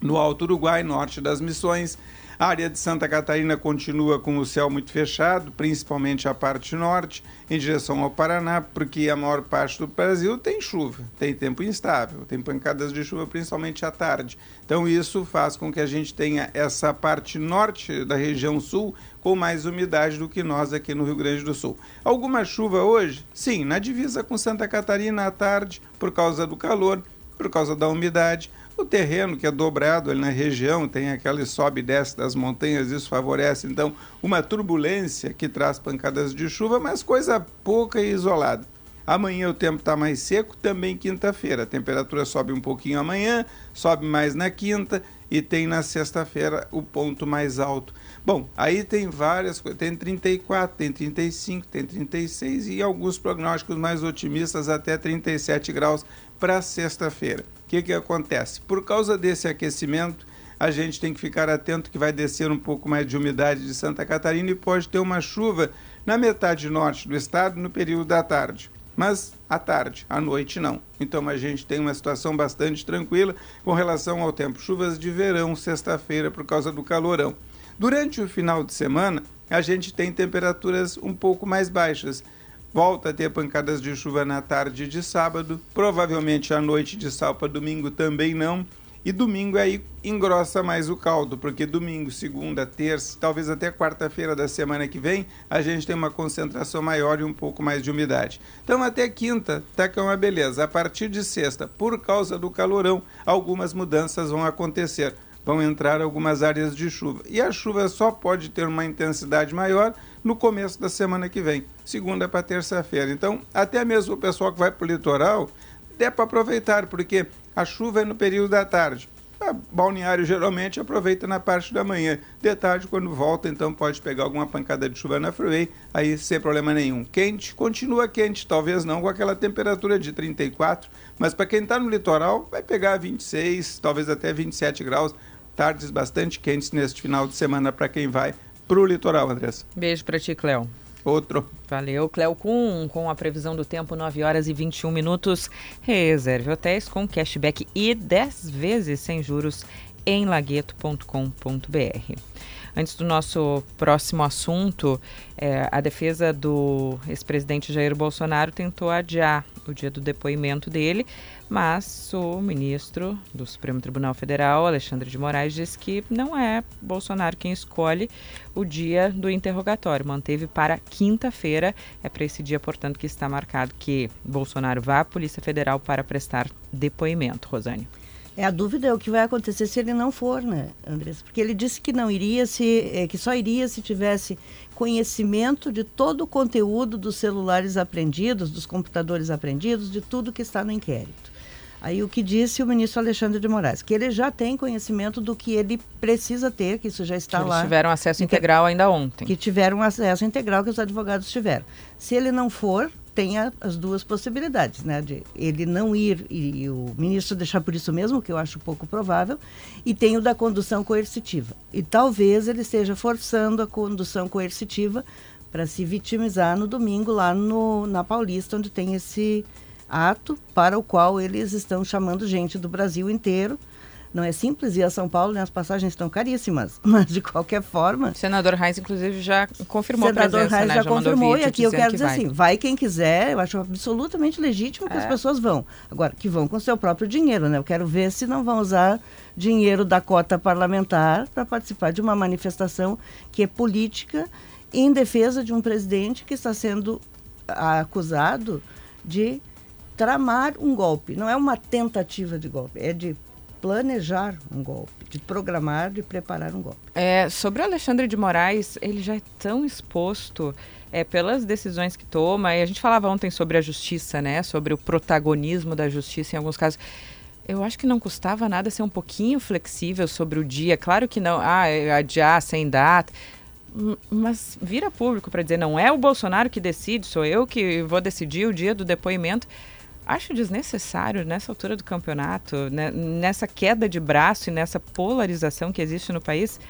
no Alto Uruguai, norte das Missões, a área de Santa Catarina continua com o céu muito fechado, principalmente a parte norte, em direção ao Paraná, porque a maior parte do Brasil tem chuva, tem tempo instável, tem pancadas de chuva principalmente à tarde. Então isso faz com que a gente tenha essa parte norte da região sul com mais umidade do que nós aqui no Rio Grande do Sul. Alguma chuva hoje? Sim, na divisa com Santa Catarina à tarde, por causa do calor, por causa da umidade. O terreno que é dobrado ali na região, tem aquele sobe e desce das montanhas, isso favorece então uma turbulência que traz pancadas de chuva, mas coisa pouca e isolada. Amanhã o tempo está mais seco, também quinta-feira. A temperatura sobe um pouquinho amanhã, sobe mais na quinta e tem na sexta-feira o ponto mais alto. Bom, aí tem várias coisas, tem 34, tem 35, tem 36 e alguns prognósticos mais otimistas até 37 graus para sexta-feira. O que, que acontece? Por causa desse aquecimento, a gente tem que ficar atento que vai descer um pouco mais de umidade de Santa Catarina e pode ter uma chuva na metade norte do estado no período da tarde. Mas à tarde, à noite não. Então a gente tem uma situação bastante tranquila com relação ao tempo. Chuvas de verão, sexta-feira, por causa do calorão. Durante o final de semana, a gente tem temperaturas um pouco mais baixas. Volta a ter pancadas de chuva na tarde de sábado, provavelmente à noite de sábado domingo também não. E domingo aí engrossa mais o caldo, porque domingo, segunda, terça, talvez até quarta-feira da semana que vem, a gente tem uma concentração maior e um pouco mais de umidade. Então até quinta, tá é uma beleza. A partir de sexta, por causa do calorão, algumas mudanças vão acontecer. Vão entrar algumas áreas de chuva. E a chuva só pode ter uma intensidade maior no começo da semana que vem, segunda para terça-feira. Então, até mesmo o pessoal que vai para o litoral, dá para aproveitar, porque a chuva é no período da tarde. A balneário geralmente aproveita na parte da manhã. De tarde, quando volta, então pode pegar alguma pancada de chuva na freeway, aí sem problema nenhum. Quente, continua quente, talvez não com aquela temperatura de 34, mas para quem está no litoral, vai pegar 26, talvez até 27 graus. Tardes bastante quentes neste final de semana para quem vai para o litoral, Andressa. Beijo para ti, Cléo. Outro. Valeu, Cléo Kuhn, com a previsão do tempo 9 horas e 21 minutos. Reserve hotéis com cashback e 10 vezes sem juros em lagueto.com.br. Antes do nosso próximo assunto, é, a defesa do ex-presidente Jair Bolsonaro tentou adiar o dia do depoimento dele, mas o ministro do Supremo Tribunal Federal, Alexandre de Moraes, disse que não é Bolsonaro quem escolhe o dia do interrogatório. Manteve para quinta-feira. É para esse dia, portanto, que está marcado que Bolsonaro vá à Polícia Federal para prestar depoimento. Rosane. É a dúvida é o que vai acontecer se ele não for, né, Andressa? Porque ele disse que não iria se, é, que só iria se tivesse conhecimento de todo o conteúdo dos celulares apreendidos, dos computadores apreendidos, de tudo que está no inquérito. Aí o que disse o ministro Alexandre de Moraes, que ele já tem conhecimento do que ele precisa ter, que isso já está que lá. tiveram acesso integral ainda ontem. Que tiveram acesso integral que os advogados tiveram. Se ele não for, tem a, as duas possibilidades, né? De ele não ir e, e, o ministro deixar por isso mesmo, que eu acho pouco provável, e tem o da condução coercitiva. E talvez ele esteja forçando a condução coercitiva para se vitimizar no domingo lá no, na Paulista, onde tem esse ato para o qual eles estão chamando gente do Brasil inteiro não é simples ir a São Paulo, né? as passagens estão caríssimas, mas de qualquer forma. O senador Reis, inclusive, já confirmou senador a presença, Reis né? já, já confirmou, e aqui eu quero que dizer vai. assim: vai quem quiser, eu acho absolutamente legítimo que é. as pessoas vão. Agora, que vão com seu próprio dinheiro, né? Eu quero ver se não vão usar dinheiro da cota parlamentar para participar de uma manifestação que é política em defesa de um presidente que está sendo acusado de tramar um golpe. Não é uma tentativa de golpe, é de planejar um golpe, de programar, de preparar um golpe. É, sobre o Alexandre de Moraes, ele já é tão exposto é, pelas decisões que toma, e a gente falava ontem sobre a justiça, né, sobre o protagonismo da justiça em alguns casos. Eu acho que não custava nada ser um pouquinho flexível sobre o dia. Claro que não, ah, adiar sem data, mas vira público para dizer não é o Bolsonaro que decide, sou eu que vou decidir o dia do depoimento. Acho desnecessário nessa altura do campeonato, né, nessa queda de braço e nessa polarização que existe no país.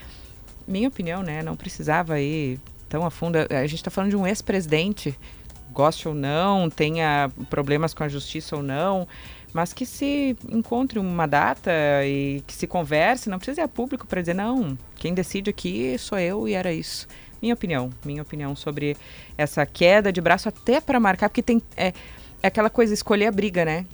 Minha opinião, né? Não precisava ir tão a fundo. A gente está falando de um ex-presidente, goste ou não, tenha problemas com a justiça ou não, mas que se encontre uma data e que se converse, não precisa ir a público para dizer, não, quem decide aqui sou eu e era isso. Minha opinião, minha opinião sobre essa queda de braço até para marcar, porque tem. É, é aquela coisa, escolher a briga, né?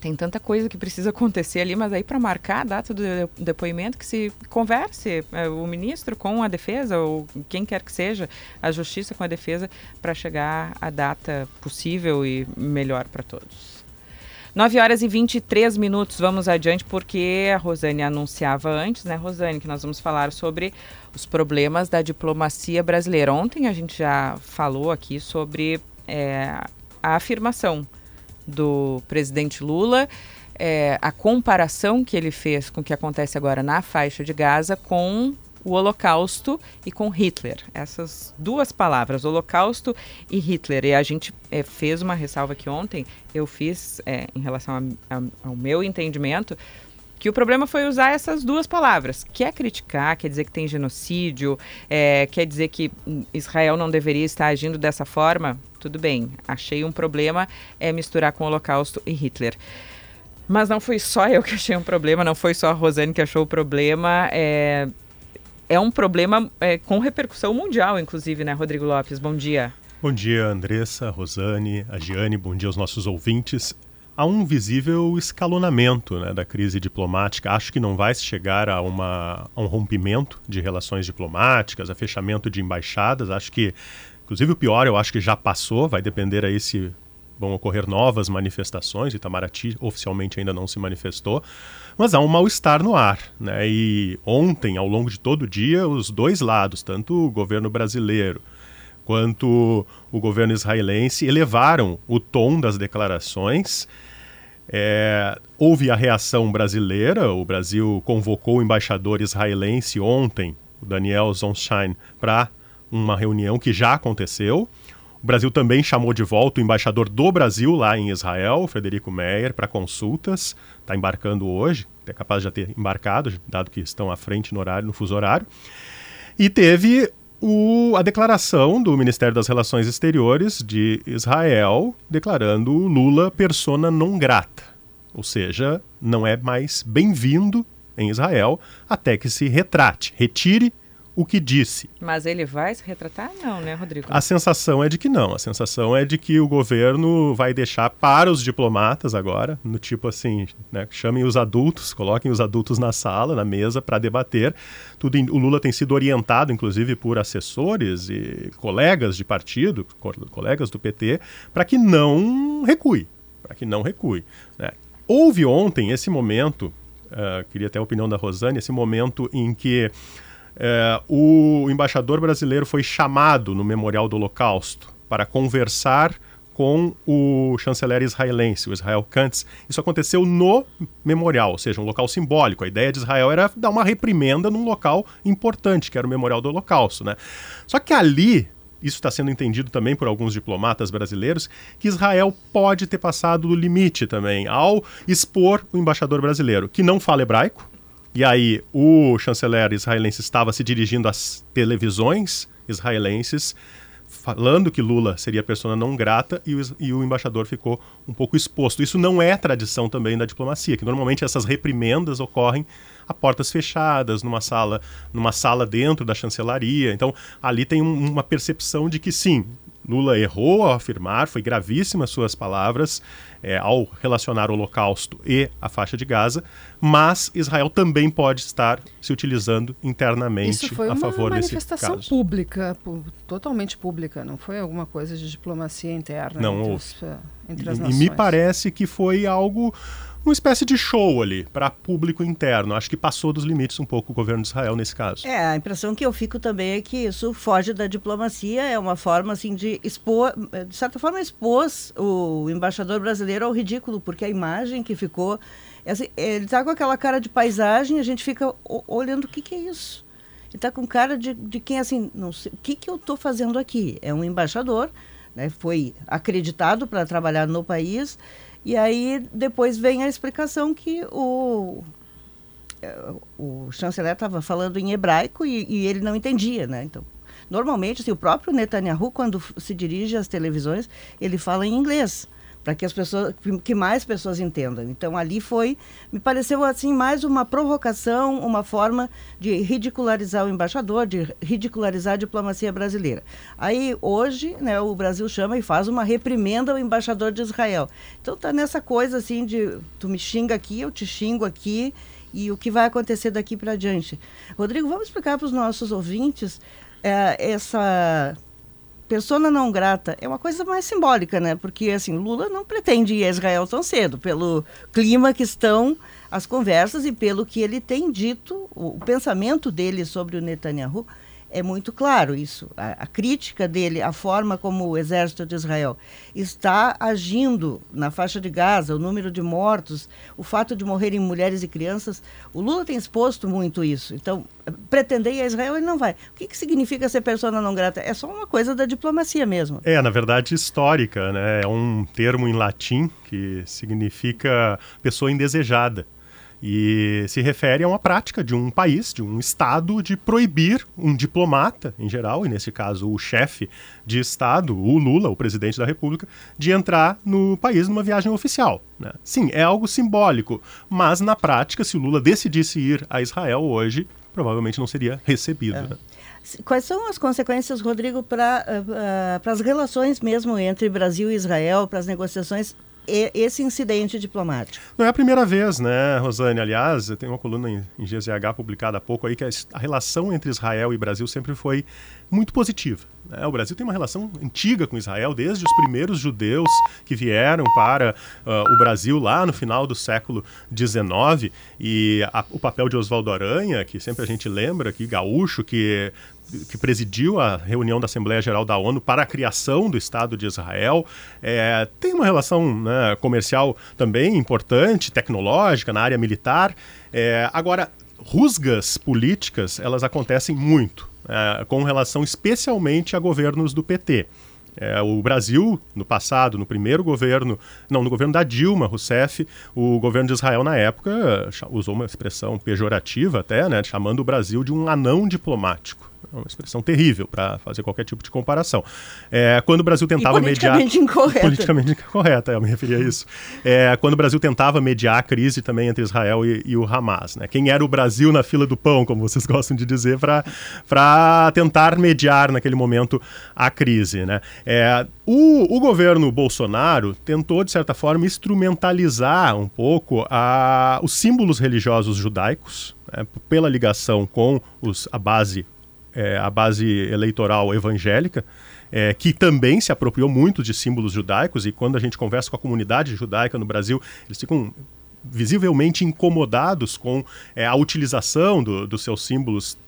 Tem tanta coisa que precisa acontecer ali, mas aí para marcar a data do depoimento que se converse é, o ministro com a defesa ou quem quer que seja, a justiça com a defesa para chegar à data possível e melhor para todos. 9 horas e 23 minutos, vamos adiante, porque a Rosane anunciava antes, né, Rosane, que nós vamos falar sobre os problemas da diplomacia brasileira. Ontem a gente já falou aqui sobre é, a afirmação do presidente Lula, é, a comparação que ele fez com o que acontece agora na faixa de Gaza com o Holocausto e com Hitler. Essas duas palavras, Holocausto e Hitler. E a gente é, fez uma ressalva aqui ontem, eu fiz é, em relação a, a, ao meu entendimento, que o problema foi usar essas duas palavras. Quer criticar, quer dizer que tem genocídio, é, quer dizer que Israel não deveria estar agindo dessa forma, tudo bem. Achei um problema é misturar com o Holocausto e Hitler. Mas não foi só eu que achei um problema, não foi só a Rosane que achou o problema. É, é um problema é, com repercussão mundial, inclusive, né, Rodrigo Lopes? Bom dia. Bom dia, Andressa, Rosane, a Giane, bom dia aos nossos ouvintes. Há um visível escalonamento né, da crise diplomática. Acho que não vai chegar a, uma, a um rompimento de relações diplomáticas, a fechamento de embaixadas. Acho que, inclusive, o pior eu acho que já passou. Vai depender aí se vão ocorrer novas manifestações. Itamaraty oficialmente ainda não se manifestou, mas há um mal-estar no ar. Né? E ontem, ao longo de todo o dia, os dois lados, tanto o governo brasileiro quanto o governo israelense, elevaram o tom das declarações. É, houve a reação brasileira, o Brasil convocou o embaixador israelense ontem, o Daniel Zonshine, para uma reunião que já aconteceu. O Brasil também chamou de volta o embaixador do Brasil lá em Israel, Federico Meyer, para consultas. Está embarcando hoje, é capaz de já ter embarcado, dado que estão à frente no horário, no fuso horário. E teve o, a declaração do Ministério das Relações Exteriores de Israel declarando Lula persona non grata, ou seja, não é mais bem-vindo em Israel até que se retrate, retire o que disse. Mas ele vai se retratar? Não, né, Rodrigo? A sensação é de que não. A sensação é de que o governo vai deixar para os diplomatas agora, no tipo assim, né, chamem os adultos, coloquem os adultos na sala, na mesa, para debater. Tudo, o Lula tem sido orientado, inclusive, por assessores e colegas de partido, colegas do PT, para que não recue. Para que não recue. Né? Houve ontem esse momento, uh, queria até a opinião da Rosane, esse momento em que é, o embaixador brasileiro foi chamado no Memorial do Holocausto para conversar com o chanceler israelense, o Israel Kantz. Isso aconteceu no memorial, ou seja, um local simbólico. A ideia de Israel era dar uma reprimenda num local importante, que era o Memorial do Holocausto. Né? Só que ali, isso está sendo entendido também por alguns diplomatas brasileiros, que Israel pode ter passado do limite também ao expor o embaixador brasileiro, que não fala hebraico, e aí o chanceler israelense estava se dirigindo às televisões israelenses, falando que Lula seria persona não grata e o, e o, embaixador ficou um pouco exposto. Isso não é tradição também da diplomacia, que normalmente essas reprimendas ocorrem a portas fechadas, numa sala, numa sala dentro da chancelaria. Então, ali tem um, uma percepção de que sim, Lula errou ao afirmar, foi gravíssima suas palavras é, ao relacionar o Holocausto e a faixa de Gaza, mas Israel também pode estar se utilizando internamente Isso foi a favor desse caso. uma manifestação pública, totalmente pública, não foi alguma coisa de diplomacia interna não, entre, os, entre as e, nações. E me parece que foi algo uma espécie de show ali para público interno. Acho que passou dos limites um pouco o governo de Israel nesse caso. É, a impressão que eu fico também é que isso foge da diplomacia, é uma forma assim de expor, de certa forma expôs o embaixador brasileiro ao ridículo, porque a imagem que ficou, assim, ele está com aquela cara de paisagem, a gente fica olhando o que, que é isso. Ele está com cara de, de quem assim, não sei, o que, que eu estou fazendo aqui? É um embaixador, né, foi acreditado para trabalhar no país e aí depois vem a explicação que o, é, o chanceler estava falando em hebraico e, e, ele não entendia, né? Então, normalmente, assim, o próprio Netanyahu, quando se dirige às televisões, ele fala em inglês para que as pessoas, que mais pessoas entendam. Então ali foi, me pareceu assim mais uma provocação, uma forma de ridicularizar o embaixador, de ridicularizar a diplomacia brasileira. Aí hoje, né, o Brasil chama e faz uma reprimenda ao embaixador de Israel. Então tá nessa coisa assim de tu me xinga aqui, eu te xingo aqui e o que vai acontecer daqui para diante. Rodrigo, vamos explicar para os nossos ouvintes é, essa persona não grata é uma coisa mais simbólica, né? Porque assim, Lula não pretende ir a Israel tão cedo, pelo clima que estão as conversas e pelo que ele tem dito, o, o pensamento dele sobre o Netanyahu é muito claro isso. A, a, crítica dele, a forma como o exército de Israel está agindo na faixa de Gaza, o número de mortos, o fato de morrerem mulheres e crianças, o Lula tem exposto muito isso. Então, pretender ir a Israel, ele não vai. O que, que significa ser persona não grata? É só uma coisa da diplomacia mesmo. É, na verdade, histórica, né? É um termo em latim que significa pessoa indesejada e se refere a uma prática de um país, de um Estado, de proibir um diplomata, em geral, e nesse caso o chefe de Estado, o Lula, o presidente da República, de entrar no país numa viagem oficial. Né? Sim, é algo simbólico, mas na prática, se o Lula decidisse ir a Israel hoje, provavelmente não seria recebido. É. Né? Quais são as consequências, Rodrigo, para uh, uh, as relações mesmo entre Brasil e Israel, para as negociações esse incidente diplomático. Não é a primeira vez, né, Rosane? Aliás, tem uma coluna em, GZH publicada há pouco aí que a relação entre Israel e Brasil sempre foi muito positiva. Né? O Brasil tem uma relação antiga com Israel, desde os primeiros judeus que vieram para uh, o Brasil lá no final do século XIX, e a, o papel de Oswaldo Aranha, que sempre a gente lembra, que gaúcho, que que presidiu a reunião da Assembleia Geral da ONU para a criação do Estado de Israel, é, tem uma relação né, comercial também importante, tecnológica, na área militar. É, agora, rusgas políticas, elas acontecem muito é, com relação especialmente a governos do PT. É, o Brasil, no passado, no primeiro governo, não, no governo da Dilma Rousseff, o governo de Israel, na época, usou uma expressão pejorativa até, né, chamando o Brasil de um anão diplomático. É uma expressão terrível para fazer qualquer tipo de comparação. É, quando o Brasil tentava politicamente mediar. Incorreta. Politicamente incorreta, eu me referi a isso. É, quando o Brasil tentava mediar a crise também entre Israel e, e, o Hamas. Né? Quem era o Brasil na fila do pão, como vocês gostam de dizer, para tentar mediar naquele momento a crise. Né? É, o, o, governo Bolsonaro tentou, de certa forma, instrumentalizar um pouco a, os símbolos religiosos judaicos, né, pela ligação com os, a base é, a base eleitoral evangélica, é, que também se apropriou muito de símbolos judaicos, e quando a gente conversa com a comunidade judaica no Brasil, eles ficam visivelmente incomodados com é, a utilização do, dos seus símbolos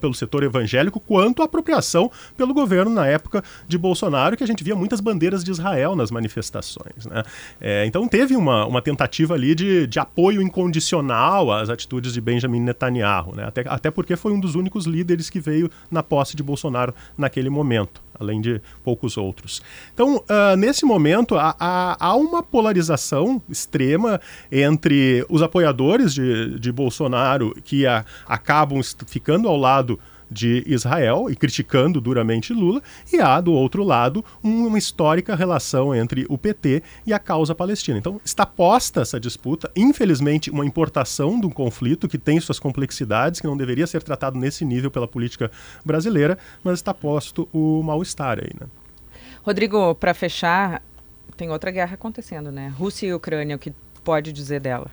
pelo setor evangélico quanto a apropriação pelo governo na época de Bolsonaro, que a gente via muitas bandeiras de Israel nas manifestações. Né? É, então teve uma, uma tentativa ali de, de apoio incondicional às atitudes de Benjamin Netanyahu, né? até, até porque foi um dos únicos líderes que veio na posse de Bolsonaro naquele momento além de poucos outros. Então, uh, nesse momento, há, há, há, uma polarização extrema entre os apoiadores de, de Bolsonaro, que a, acabam ficando ao lado de Israel e criticando duramente Lula, e há, do outro lado, uma histórica relação entre o PT e a causa palestina. Então, está posta essa disputa, infelizmente, uma importação de um conflito que tem suas complexidades, que não deveria ser tratado nesse nível pela política brasileira, mas está posto o mal-estar aí. Né? Rodrigo, para fechar, tem outra guerra acontecendo, né? Rússia e Ucrânia, o que pode dizer dela?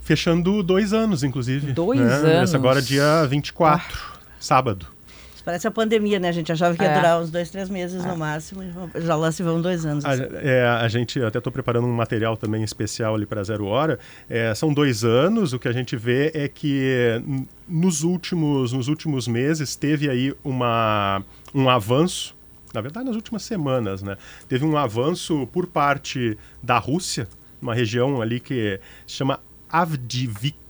Fechando dois anos, inclusive. Dois né? anos? Essa agora dia 24. Ah sábado. Parece a pandemia, né? A gente achava que ia é. durar uns dois, três meses é. no máximo, já lá se vão dois anos. A, assim. é, a gente, até estou preparando um material também especial ali para Zero Hora. É, são dois anos, o que a gente vê é que nos últimos, nos últimos meses teve aí uma, um avanço, na verdade nas últimas semanas, né? Teve um avanço por parte da Rússia, uma região ali que se chama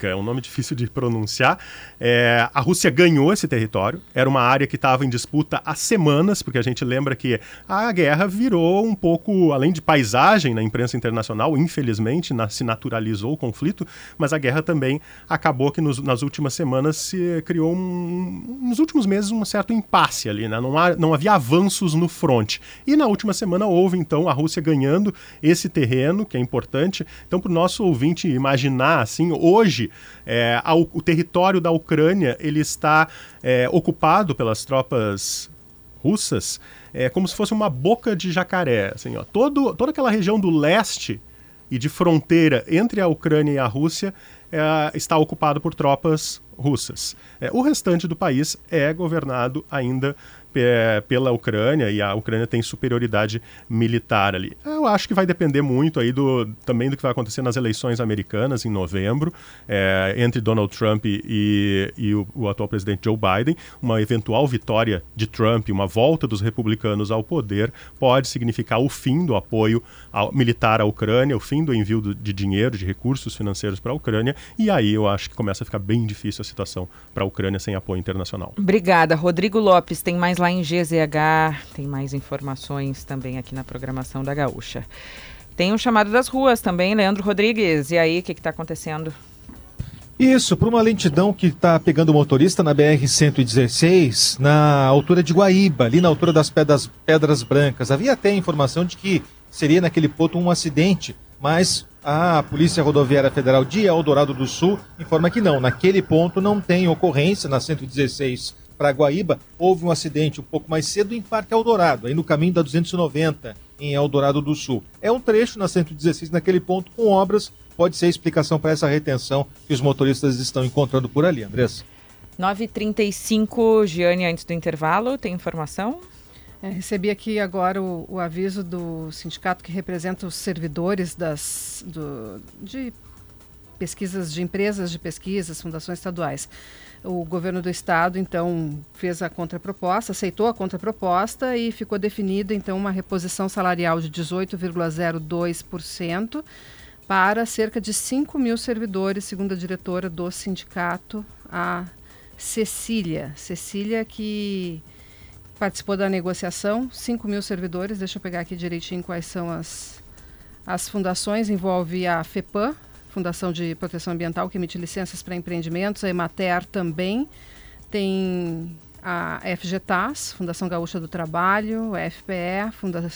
É um nome difícil de pronunciar. É, a Rússia ganhou esse território, era uma área que estava em disputa há semanas, porque a gente lembra que a guerra virou um pouco, além de paisagem na imprensa internacional, infelizmente na, se naturalizou o conflito, mas a guerra também acabou que nos, nas últimas semanas se criou, um, nos últimos meses, um certo impasse ali, né? não, há, não havia avanços no fronte. E na última semana houve então a Rússia ganhando esse terreno, que é importante. Então, para o nosso ouvinte imaginar assim, hoje é, ao, o território da Ucrânia ele está é, ocupado pelas tropas russas é como se fosse uma boca de jacaré, assim, ó. Todo, toda aquela região do leste e de fronteira entre a Ucrânia e a Rússia é, está ocupado por tropas russas. É, o restante do país é governado ainda pela Ucrânia e a Ucrânia tem superioridade militar ali. Eu acho que vai depender muito aí do, também do que vai acontecer nas eleições americanas em novembro, é, entre Donald Trump e, e o, o, atual presidente Joe Biden. Uma eventual vitória de Trump, uma volta dos republicanos ao poder, pode significar o fim do apoio ao, militar à Ucrânia, o fim do envio do, de dinheiro, de recursos financeiros para a Ucrânia, e aí eu acho que começa a ficar bem difícil a situação para a Ucrânia sem apoio internacional. Obrigada. Rodrigo Lopes, tem mais lá em GZH, tem mais informações também aqui na programação da Gaúcha. Tem um chamado das ruas também, Leandro Rodrigues. E aí, o que está acontecendo? Isso, por uma lentidão que está pegando o motorista na BR-116, na altura de Guaíba, ali na altura das pedras, pedras Brancas. Havia até informação de que seria naquele ponto um acidente, mas a Polícia Rodoviária Federal de Eldorado do Sul informa que não, naquele ponto não tem ocorrência na 116 para Guaíba, houve um acidente um pouco mais cedo em Parque Eldorado, aí no caminho da 290, em Eldorado do Sul. É um trecho na 116, naquele ponto, com obras. Pode ser a explicação para essa retenção que os motoristas estão encontrando por ali, Andressa. 9h35, Giane, antes do intervalo, tem informação? É, recebi aqui agora o, o, aviso do sindicato que representa os servidores das, do, de pesquisas de empresas de pesquisas, fundações estaduais. O governo do estado, então, fez a contraproposta, aceitou a contraproposta e ficou definida, então, uma reposição salarial de 18,02% para cerca de 5 mil servidores, segundo a diretora do sindicato, a Cecília. Cecília que participou da negociação, 5 mil servidores, deixa eu pegar aqui direitinho quais são as, as fundações, envolve a FEPAM, Fundação de Proteção Ambiental, que emite licenças para empreendimentos, a Emater também tem a FGTAS, Fundação Gaúcha do Trabalho, a FPE,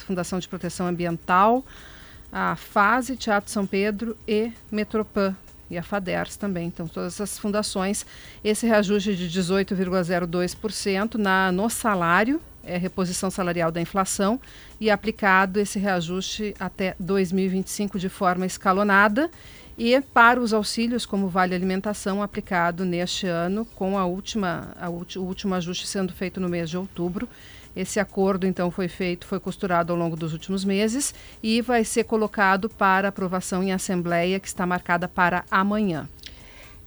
Fundação de Proteção Ambiental, a FASE, Teatro São Pedro e Metropan e a FADERS também. Então, todas essas fundações, esse reajuste de 18,02% na no salário, é reposição salarial da inflação, e aplicado esse reajuste até 2025 de forma escalonada. E para os auxílios, como Vale Alimentação, aplicado neste ano, com a última, a o último ajuste sendo feito no mês de outubro. Esse acordo, então, foi feito, foi costurado ao longo dos últimos meses e vai ser colocado para aprovação em assembleia, que está marcada para amanhã.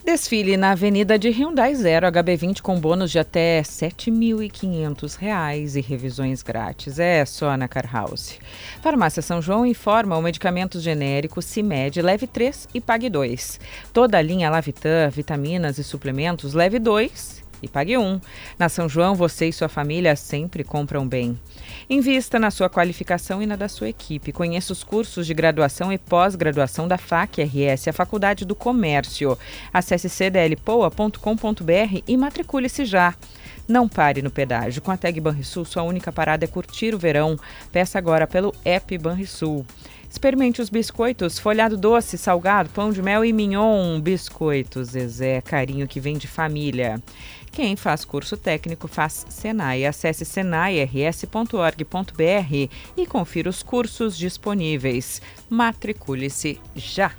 Desfile na Avenida de Hyundai Zero HB20 com bônus de até R$ 7.500 e revisões grátis. É só na Car House. Farmácia São João informa o medicamento genérico CIMED leve 3 e pague 2. Toda a linha Lavitan, vitaminas e suplementos leve 2 e pague um. Na São João, você e sua família sempre compram bem. Invista na sua qualificação e na da sua equipe. Conheça os cursos de graduação e pós-graduação da FAC RS, a Faculdade do Comércio. Acesse cdlpoa.com.br e matricule-se já. Não pare no pedágio. Com a Tag Banrisul, sua única parada é curtir o verão. Peça agora pelo app Banrisul. Experimente os biscoitos, folhado doce, salgado, pão de mel e mignon. Biscoitos, Zezé, carinho que vem de família. Quem faz curso técnico faz Senai. Acesse senairs.org.br e confira os cursos disponíveis. Matricule-se já!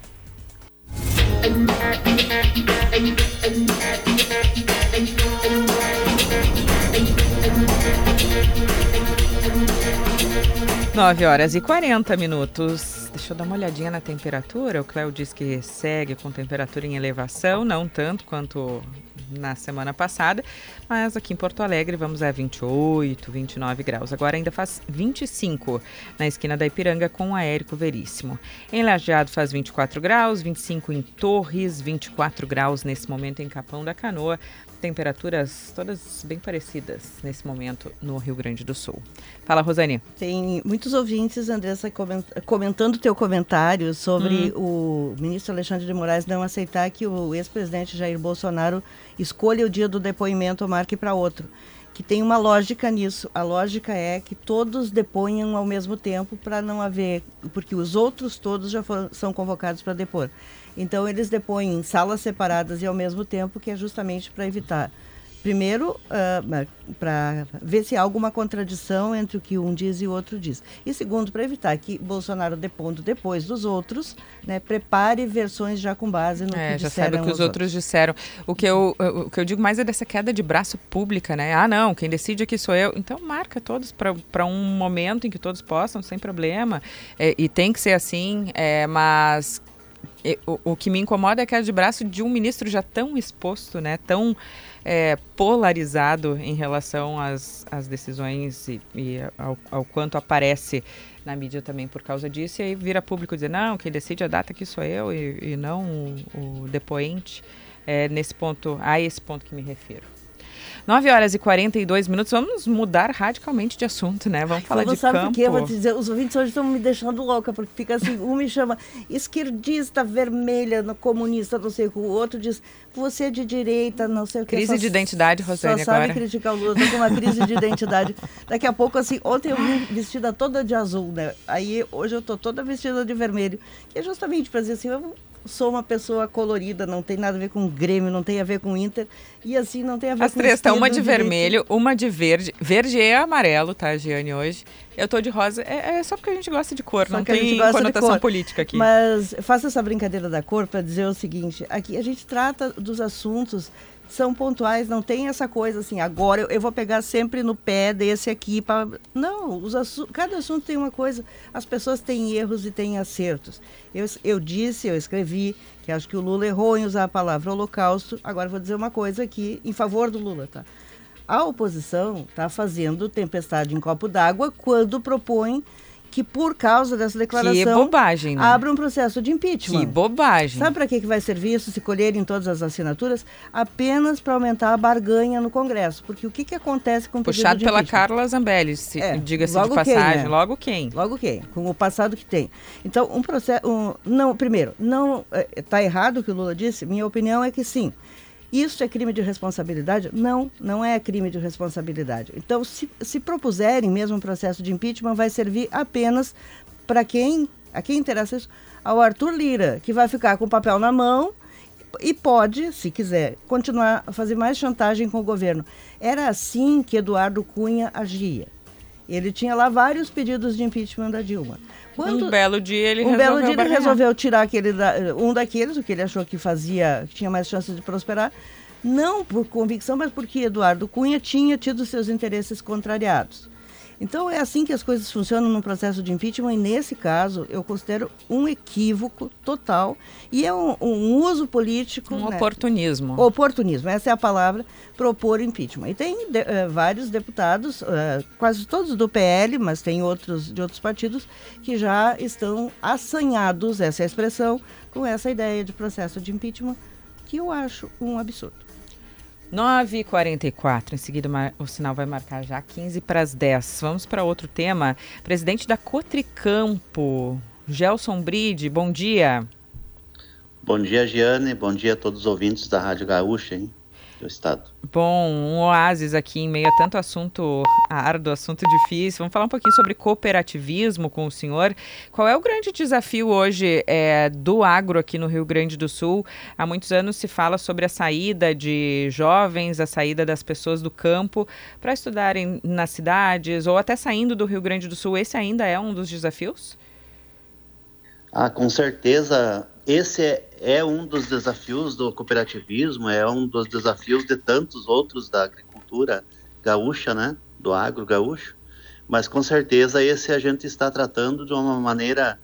Nove horas e 40 minutos. Deixa eu dar uma olhadinha na temperatura. O Cléo diz que segue com temperatura em elevação, não tanto quanto na semana passada, mas aqui em Porto Alegre vamos a 28, 29 graus. Agora ainda faz 25 na esquina da Ipiranga com o Aérico Veríssimo. Em Lajeado faz 24 graus, 25 em Torres, 24 graus nesse momento em Capão da Canoa temperaturas todas bem parecidas nesse momento no Rio Grande do Sul. Fala, Rosane. Tem muitos ouvintes, Andressa, comentando teu comentário sobre hum. o ministro Alexandre de Moraes não aceitar que o ex-presidente Jair Bolsonaro escolha o dia do depoimento ou marque para outro. Que tem uma lógica nisso. A lógica é que todos deponham ao mesmo tempo para não haver, porque os outros todos já foram, são convocados para depor. Então, eles depõem em salas separadas e ao mesmo tempo, que é justamente para evitar. Primeiro, uh, ah, para ver se há alguma contradição entre o que um diz e o outro diz. E segundo, para evitar que Bolsonaro, depondo depois dos outros, né, prepare versões já com base no é, que já disseram sabe o que os outros, outros disseram. O que, eu, o que eu digo mais é dessa queda de braço pública, né? Ah, não, quem decide aqui sou eu. Então, marca todos para um momento em que todos possam, sem problema. É, e tem que ser assim, é, mas o, o, que me incomoda é a queda de braço de um ministro já tão exposto, né, tão é, polarizado em relação às, às decisões e, e ao, ao, quanto aparece na mídia também por causa disso, e aí vira público dizer, não, quem decide a data aqui sou eu e, e não o, o depoente. É nesse ponto, a esse ponto que me refiro. 9 horas e 42 minutos. Vamos mudar radicalmente de assunto, né? Vamos falar Você de sabe campo. por quê? Eu vou te dizer, os ouvintes hoje estão me deixando louca, porque fica assim, um me chama esquerdista, vermelha, comunista, não sei o que, o outro diz, você é de direita, não sei o que. Crise só, de identidade, Rosane, só agora. sabe criticar o Lula, com uma crise de identidade. Daqui a pouco, assim, ontem eu vim vestida toda de azul, né? Aí hoje eu tô toda vestida de vermelho, que é justamente para dizer assim, eu sou uma pessoa colorida, não tem nada a ver com Grêmio, não tem a ver com Inter. E assim não tem a ver As com As três estão, uma de vermelho, uma de verde. Verde e amarelo, tá, Giane, hoje. Eu tô de rosa. É, é só porque a gente gosta de cor, só não tem conotação política aqui. Mas faço essa brincadeira da cor para dizer o seguinte: aqui a gente trata dos assuntos são pontuais, não tem essa coisa assim, agora eu, eu vou pegar sempre no pé desse aqui para não, os assu cada assunto tem uma coisa, as pessoas têm erros e têm acertos. Eu, eu disse, eu escrevi que acho que o Lula errou em usar a palavra holocausto. Agora vou dizer uma coisa aqui em favor do Lula, tá? A oposição está fazendo tempestade em copo d'água quando propõe que por causa dessa declaração que bobagem, né? abre um processo de impeachment. Que bobagem. Sabe para que, que vai servir isso se colherem todas as assinaturas? Apenas para aumentar a barganha no Congresso. Porque o que, que acontece com o Puxado pela Carla Zambelli, é, diga-se de passagem. Quem, né? Logo quem? Logo quem? Com o passado que tem. Então, um processo... Um, não, primeiro, não está é, errado o que o Lula disse? Minha opinião é que sim. Isso é crime de responsabilidade? Não, não é crime de responsabilidade. Então, se, se propuserem mesmo um processo de impeachment, vai servir apenas para quem, a quem interessa isso, ao Arthur Lira, que vai ficar com o papel na mão e pode, se quiser, continuar a fazer mais chantagem com o governo. Era assim que Eduardo Cunha agia. Ele tinha lá vários pedidos de impeachment da Dilma. Quando, um belo dia ele um resolveu belo dia ele resolveu tirar aquele um daqueles, o que ele achou que fazia, que tinha mais chances de prosperar, não por convicção, mas porque Eduardo Cunha tinha tido seus interesses contrariados. Então é assim que as coisas funcionam no processo de impeachment e nesse caso eu considero um equívoco total e é um, um uso político. Um né? oportunismo. Oportunismo, essa é a palavra, propor impeachment. E tem de, uh, vários deputados, uh, quase todos do PL, mas tem outros de outros partidos, que já estão assanhados, essa é a expressão, com essa ideia de processo de impeachment, que eu acho um absurdo. 9h44, em seguida o sinal vai marcar já 15 para as 10. Vamos para outro tema. Presidente da Cotricampo, Gelson Bride, bom dia. Bom dia, Giane, bom dia a todos os ouvintes da Rádio Gaúcha, hein? Do Estado. Bom, um oásis aqui em meio a tanto assunto árduo, assunto difícil. Vamos falar um pouquinho sobre cooperativismo com o senhor. Qual é o grande desafio hoje é, do agro aqui no Rio Grande do Sul? Há muitos anos se fala sobre a saída de jovens, a saída das pessoas do campo para estudarem nas cidades ou até saindo do Rio Grande do Sul. Esse ainda é um dos desafios? Ah, com certeza esse é, é, um dos desafios do cooperativismo, é um dos desafios de tantos outros da agricultura gaúcha, né? Do agro gaúcho. Mas com certeza esse a gente está tratando de uma maneira,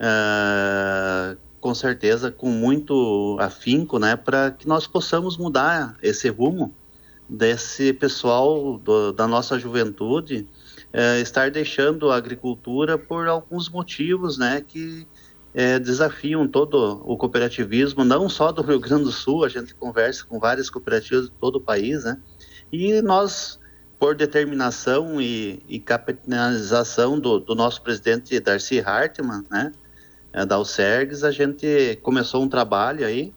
uh, com certeza, com muito afinco, né? Para que nós possamos mudar esse rumo desse pessoal do, da nossa juventude uh, estar deixando a agricultura por alguns motivos, né? Que é, desafiam todo o cooperativismo, não só do Rio Grande do Sul, a gente conversa com várias cooperativas de todo o país, né? E nós, por determinação e, e capitalização do, do, nosso presidente Darcy Hartmann, né? É, da Alcergues, a gente começou um trabalho aí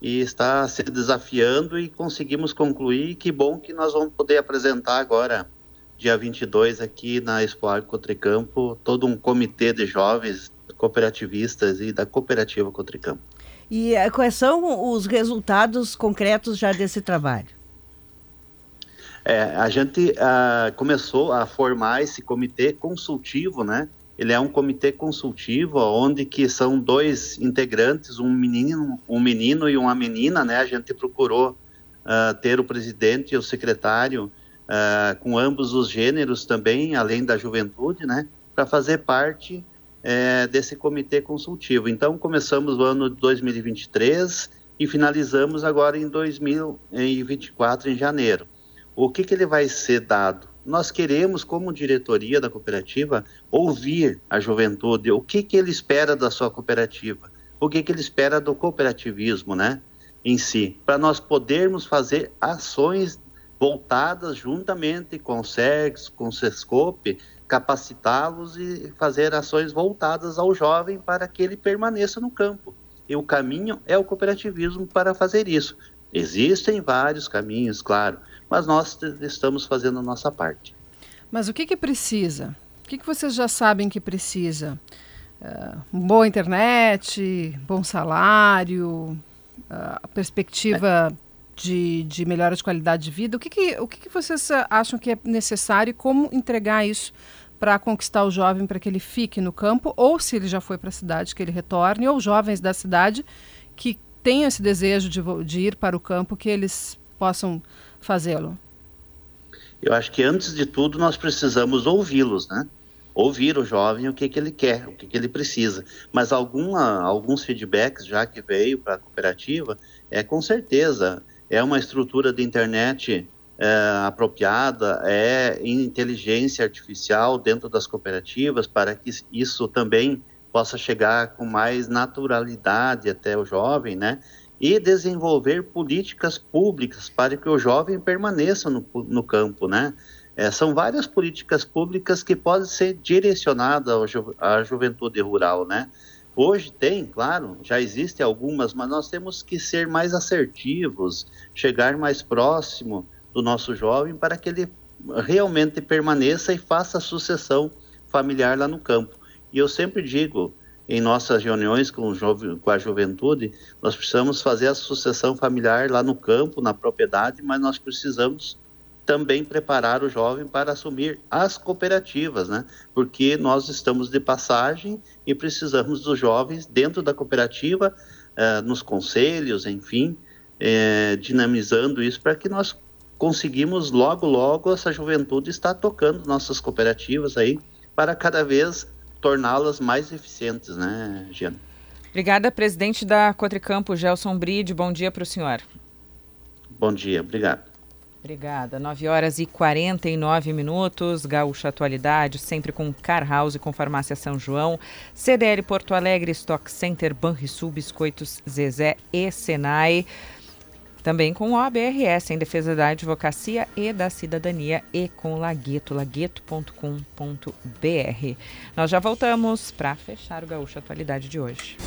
e está se desafiando e conseguimos concluir. Que bom que nós vamos poder apresentar agora, dia 22, aqui na Expo Agro Cotricampo, todo um comitê de jovens cooperativistas e da cooperativa Cotricampo. E eh, quais são os resultados concretos já desse trabalho? É, a gente uh, começou a formar esse comitê consultivo, né? Ele é um comitê consultivo onde que são dois integrantes, um menino, um menino e uma menina, né? A gente procurou uh, ter o presidente e o secretário uh, com ambos os gêneros também, além da juventude, né? Para fazer parte é, desse comitê consultivo. Então, começamos o ano de 2023 e finalizamos agora em 2024, em janeiro. O que, que ele vai ser dado? Nós queremos, como diretoria da cooperativa, ouvir a juventude, o que, que ele espera da sua cooperativa, o que, que ele espera do cooperativismo, né, em si, para nós podermos fazer ações voltadas juntamente com o SERGS, com o SESCOP, capacitá-los e fazer ações voltadas ao jovem para que ele permaneça no campo. E o caminho é o cooperativismo para fazer isso. Existem vários caminhos, claro, mas nós estamos fazendo a nossa parte. Mas o que, que precisa? O que, que vocês já sabem que precisa? Uh, boa internet, bom salário, uh, perspectiva é de, de melhora de qualidade de vida. O que, que, o que, que vocês acham que é necessário e como entregar isso para conquistar o jovem para que ele fique no campo, ou se ele já foi para a cidade, que ele retorne, ou jovens da cidade que tenham esse desejo de, de ir para o campo, que eles possam fazê-lo? Eu acho que antes de tudo nós precisamos ouvi-los, né? Ouvir o jovem o que, que ele quer, o que, que ele precisa. Mas alguma, alguns feedbacks já que veio para a cooperativa, é com certeza é uma estrutura de internet é, apropriada, é inteligência artificial dentro das cooperativas para que isso também possa chegar com mais naturalidade até o jovem, né? E desenvolver políticas públicas para que o jovem permaneça no, no campo, né? É, são várias políticas públicas que podem ser direcionadas ju à juventude rural, né? Hoje tem, claro, já existem algumas, mas nós temos que ser mais assertivos, chegar mais próximo do nosso jovem para que ele realmente permaneça e faça a sucessão familiar lá no campo. E eu sempre digo, em nossas reuniões com, com, a juventude, nós precisamos fazer a sucessão familiar lá no campo, na propriedade, mas nós precisamos também preparar o jovem para assumir as cooperativas, né? Porque nós estamos de passagem e precisamos dos jovens dentro da cooperativa, eh, nos conselhos, enfim, eh, dinamizando isso para que nós conseguimos logo, logo essa juventude estar tocando nossas cooperativas aí para cada vez torná-las mais eficientes, né, Giana? Obrigada, presidente da Cotricampo, Gelson Bride. Bom dia para o senhor. Bom dia, obrigado. Obrigada. 9 horas e 49 minutos. Gaúcha Atualidade, sempre com Car House com Farmácia São João, CDL Porto Alegre, Stock Center, Banrisul, Biscoitos Zezé e Senai. Também com o OBRS, em defesa da advocacia e da cidadania, e com Lagueto, lagueto.com.br. Nós já voltamos para fechar o Gaúcha Atualidade de hoje.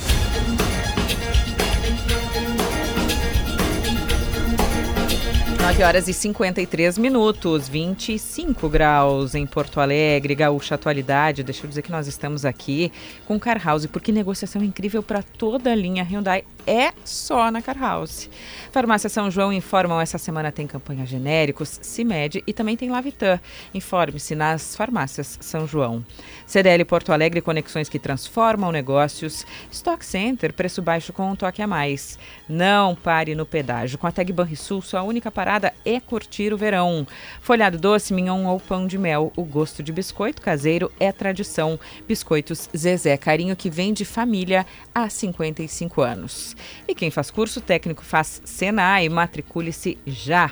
9 horas e 53 minutos, 25 graus em Porto Alegre, Gaúcha Atualidade. Deixa eu dizer que nós estamos aqui com Car House, porque negociação incrível para toda a linha Hyundai é só na Car House. Farmácia São João informam essa semana tem campanha genéricos, CIMED e também tem Lavitan. Informe-se nas farmácias São João. CDL Porto Alegre, conexões que transformam negócios. Stock Center, preço baixo com um toque a mais. Não pare no pedágio. Com a Tag Banrisul, sua única parada é curtir o verão. Folhado doce, mignon ou pão de mel. O gosto de biscoito caseiro é tradição. Biscoitos Zezé, carinho que vem de família há 55 anos. E quem faz curso técnico faz Senai, matricule-se já.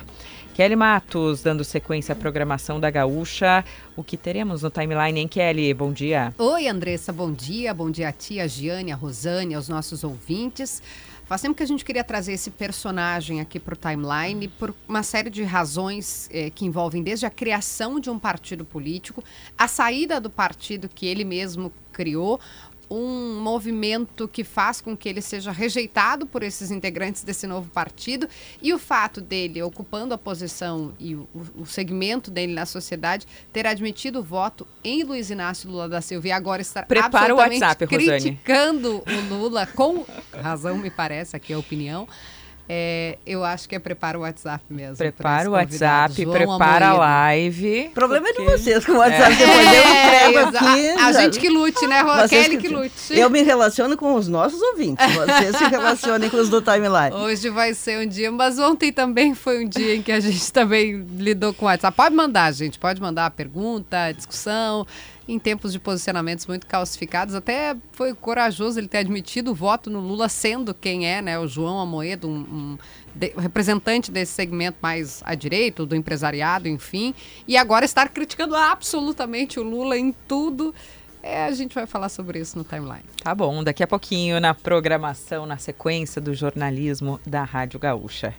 Kelly Matos, dando sequência à programação da Gaúcha. O que teremos no timeline, hein, Kelly? Bom dia. Oi, Andressa, bom dia. Bom dia a tia, a Giane, a Rosane, aos nossos ouvintes. Faz tempo que a gente queria trazer esse personagem aqui para o timeline por uma série de razões eh, que envolvem desde a criação de um partido político, a saída do partido que ele mesmo criou, um movimento que faz com que ele seja rejeitado por esses integrantes desse novo partido e o fato dele ocupando a posição e o, o segmento dele na sociedade ter admitido o voto em Luiz Inácio Lula da Silva e agora estar Prepara absolutamente o WhatsApp, criticando o Lula com razão, me parece, aqui é a opinião. É, eu acho que é prepara o WhatsApp mesmo. Prepara o WhatsApp, João prepara Amoedo. a live. O problema porque... é de vocês com o WhatsApp. Depois é, eu entrego aqui. A, gente que lute, né, Kelly que, que lute. Eu me relaciono com os nossos ouvintes. Vocês se relacionem com os do timeline. Hoje vai ser um dia, mas ontem também foi um dia em que a gente também lidou com o WhatsApp. Pode mandar, gente. Pode mandar a pergunta, a discussão em tempos de posicionamentos muito calcificados. Até foi corajoso ele ter admitido o voto no Lula, sendo quem é, né? O João Amoedo, um, um de, representante desse segmento mais à direita, do empresariado, enfim. E agora estar criticando absolutamente o Lula em tudo. É, a gente vai falar sobre isso no timeline. Tá bom, daqui a pouquinho na programação, na sequência do jornalismo da Rádio Gaúcha.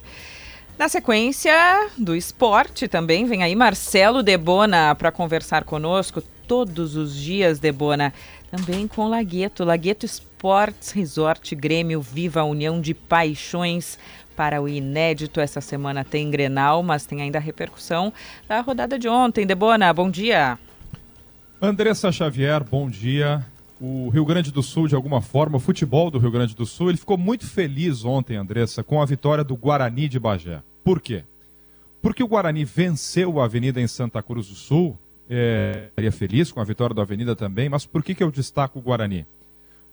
Na sequência do esporte também vem aí Marcelo Debona para conversar conosco todos os dias, Debona. Também com Lagueto, Lagueto Sports Resort Grêmio Viva a União de Paixões. Para o inédito, essa semana tem Grenal, mas tem ainda a repercussão da rodada de ontem. Debona, bom dia. Andressa Xavier, bom dia. O Rio Grande do Sul, de alguma forma, o futebol do Rio Grande do Sul, ele ficou muito feliz ontem, Andressa, com a vitória do Guarani de Bagé. Por quê? Porque o Guarani venceu a Avenida em Santa Cruz do Sul é, estaria feliz com a vitória da Avenida também, mas por que, que eu destaco o Guarani?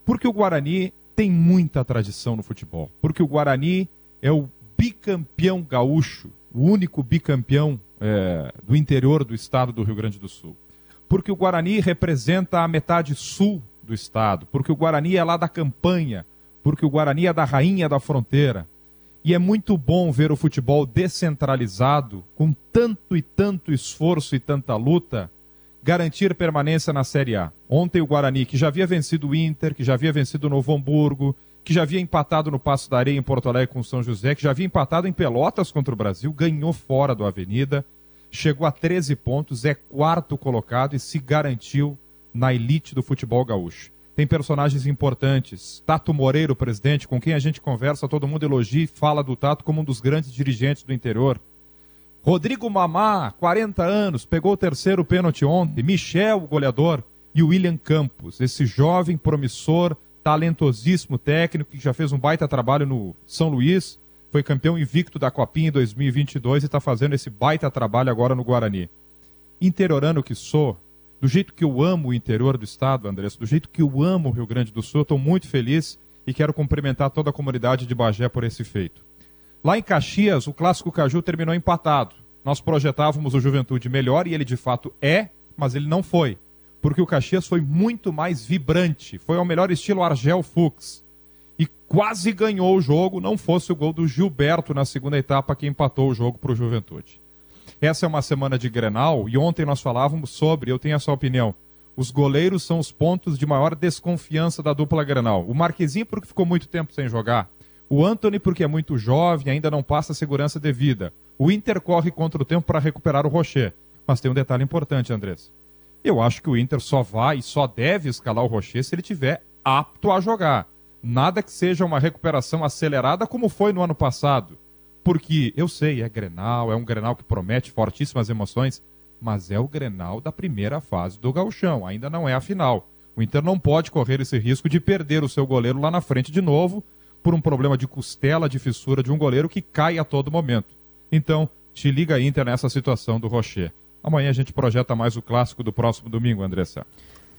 Porque o Guarani tem muita tradição no futebol. Porque o Guarani é o bicampeão gaúcho, o único bicampeão é, do interior do estado do Rio Grande do Sul. Porque o Guarani representa a metade sul do estado. Porque o Guarani é lá da campanha. Porque o Guarani é da rainha da fronteira. E é muito bom ver o futebol descentralizado, com tanto e tanto esforço e tanta luta, garantir permanência na Série A. Ontem o Guarani, que já havia vencido o Inter, que já havia vencido o Novo Hamburgo, que já havia empatado no Passo da Areia em Porto Alegre com o São José, que já havia empatado em Pelotas contra o Brasil, ganhou fora do Avenida, chegou a 13 pontos, é quarto colocado e se garantiu na elite do futebol gaúcho. Tem personagens importantes. Tato Moreira, o presidente, com quem a gente conversa, todo mundo elogia e fala do Tato como um dos grandes dirigentes do interior. Rodrigo Mamá, 40 anos, pegou o terceiro pênalti ontem. Michel, o goleador. E William Campos, esse jovem, promissor, talentosíssimo técnico que já fez um baita trabalho no São Luís, foi campeão invicto da Copinha em 2022 e está fazendo esse baita trabalho agora no Guarani. Interiorano que sou, do jeito que eu amo o interior do estado, Andressa, do jeito que eu amo o Rio Grande do Sul, estou muito feliz e quero cumprimentar toda a comunidade de Bagé por esse feito. Lá em Caxias, o clássico Caju terminou empatado. Nós projetávamos o Juventude melhor e ele de fato é, mas ele não foi. Porque o Caxias foi muito mais vibrante, foi ao melhor estilo Argel Fux. E quase ganhou o jogo, não fosse o gol do Gilberto na segunda etapa que empatou o jogo para o Juventude. Essa é uma semana de Grenal e ontem nós falávamos sobre, eu tenho essa opinião, os goleiros são os pontos de maior desconfiança da dupla Grenal. O Marquezinho porque ficou muito tempo sem jogar. O Anthony porque é muito jovem, ainda não passa a segurança devida. O Inter corre contra o tempo para recuperar o Rocher. Mas tem um detalhe importante, Andrés. Eu acho que o Inter só vai e só deve escalar o Rocher se ele tiver apto a jogar. Nada que seja uma recuperação acelerada como foi no ano passado porque eu sei, é Grenal, é um Grenal que promete fortíssimas emoções, mas é o Grenal da primeira fase do gauchão, ainda não é a final. O Inter não pode correr esse risco de perder o seu goleiro lá na frente de novo por um problema de costela, de fissura de um goleiro que cai a todo momento. Então, te liga Inter nessa situação do Rocher. Amanhã a gente projeta mais o clássico do próximo domingo, Andressa.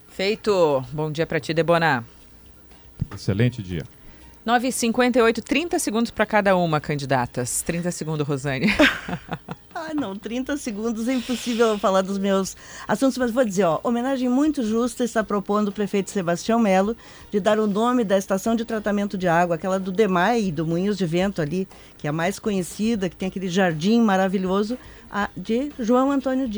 Feito. Bom dia para ti, Debona. Excelente dia. 9h58, 30 segundos para cada uma, candidatas. 30 segundos, Rosane. ah, não, 30 segundos é impossível falar dos meus assuntos, mas vou dizer, ó, homenagem muito justa está propondo o prefeito Sebastião Melo de dar o nome da estação de tratamento de água, aquela do Demai, do Moinhos de Vento ali, que é a mais conhecida, que tem aquele jardim maravilhoso, a de João Antônio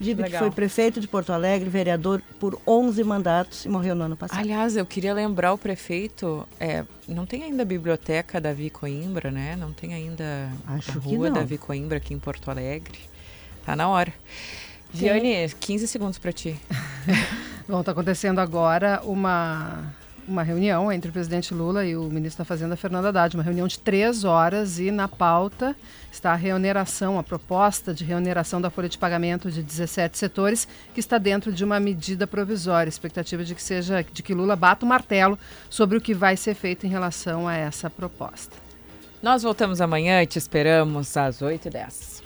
Dib. Dib, que foi prefeito de Porto Alegre, vereador por 11 mandatos e morreu no ano passado. Aliás, eu queria lembrar o prefeito, é, não tem ainda a biblioteca Davi Coimbra, né? Não tem ainda Acho a rua Davi Coimbra aqui em Porto Alegre. Tá na hora. Giane, 15 segundos para ti. Bom, está acontecendo agora uma uma reunião entre o presidente Lula e o ministro da Fazenda, Fernando Haddad, uma reunião de três horas e na pauta está a reoneração, a proposta de reoneração da folha de pagamento de 17 setores, que está dentro de uma medida provisória. Expectativa de que seja de que Lula bata o martelo sobre o que vai ser feito em relação a essa proposta. Nós voltamos amanhã e te esperamos às 8h10.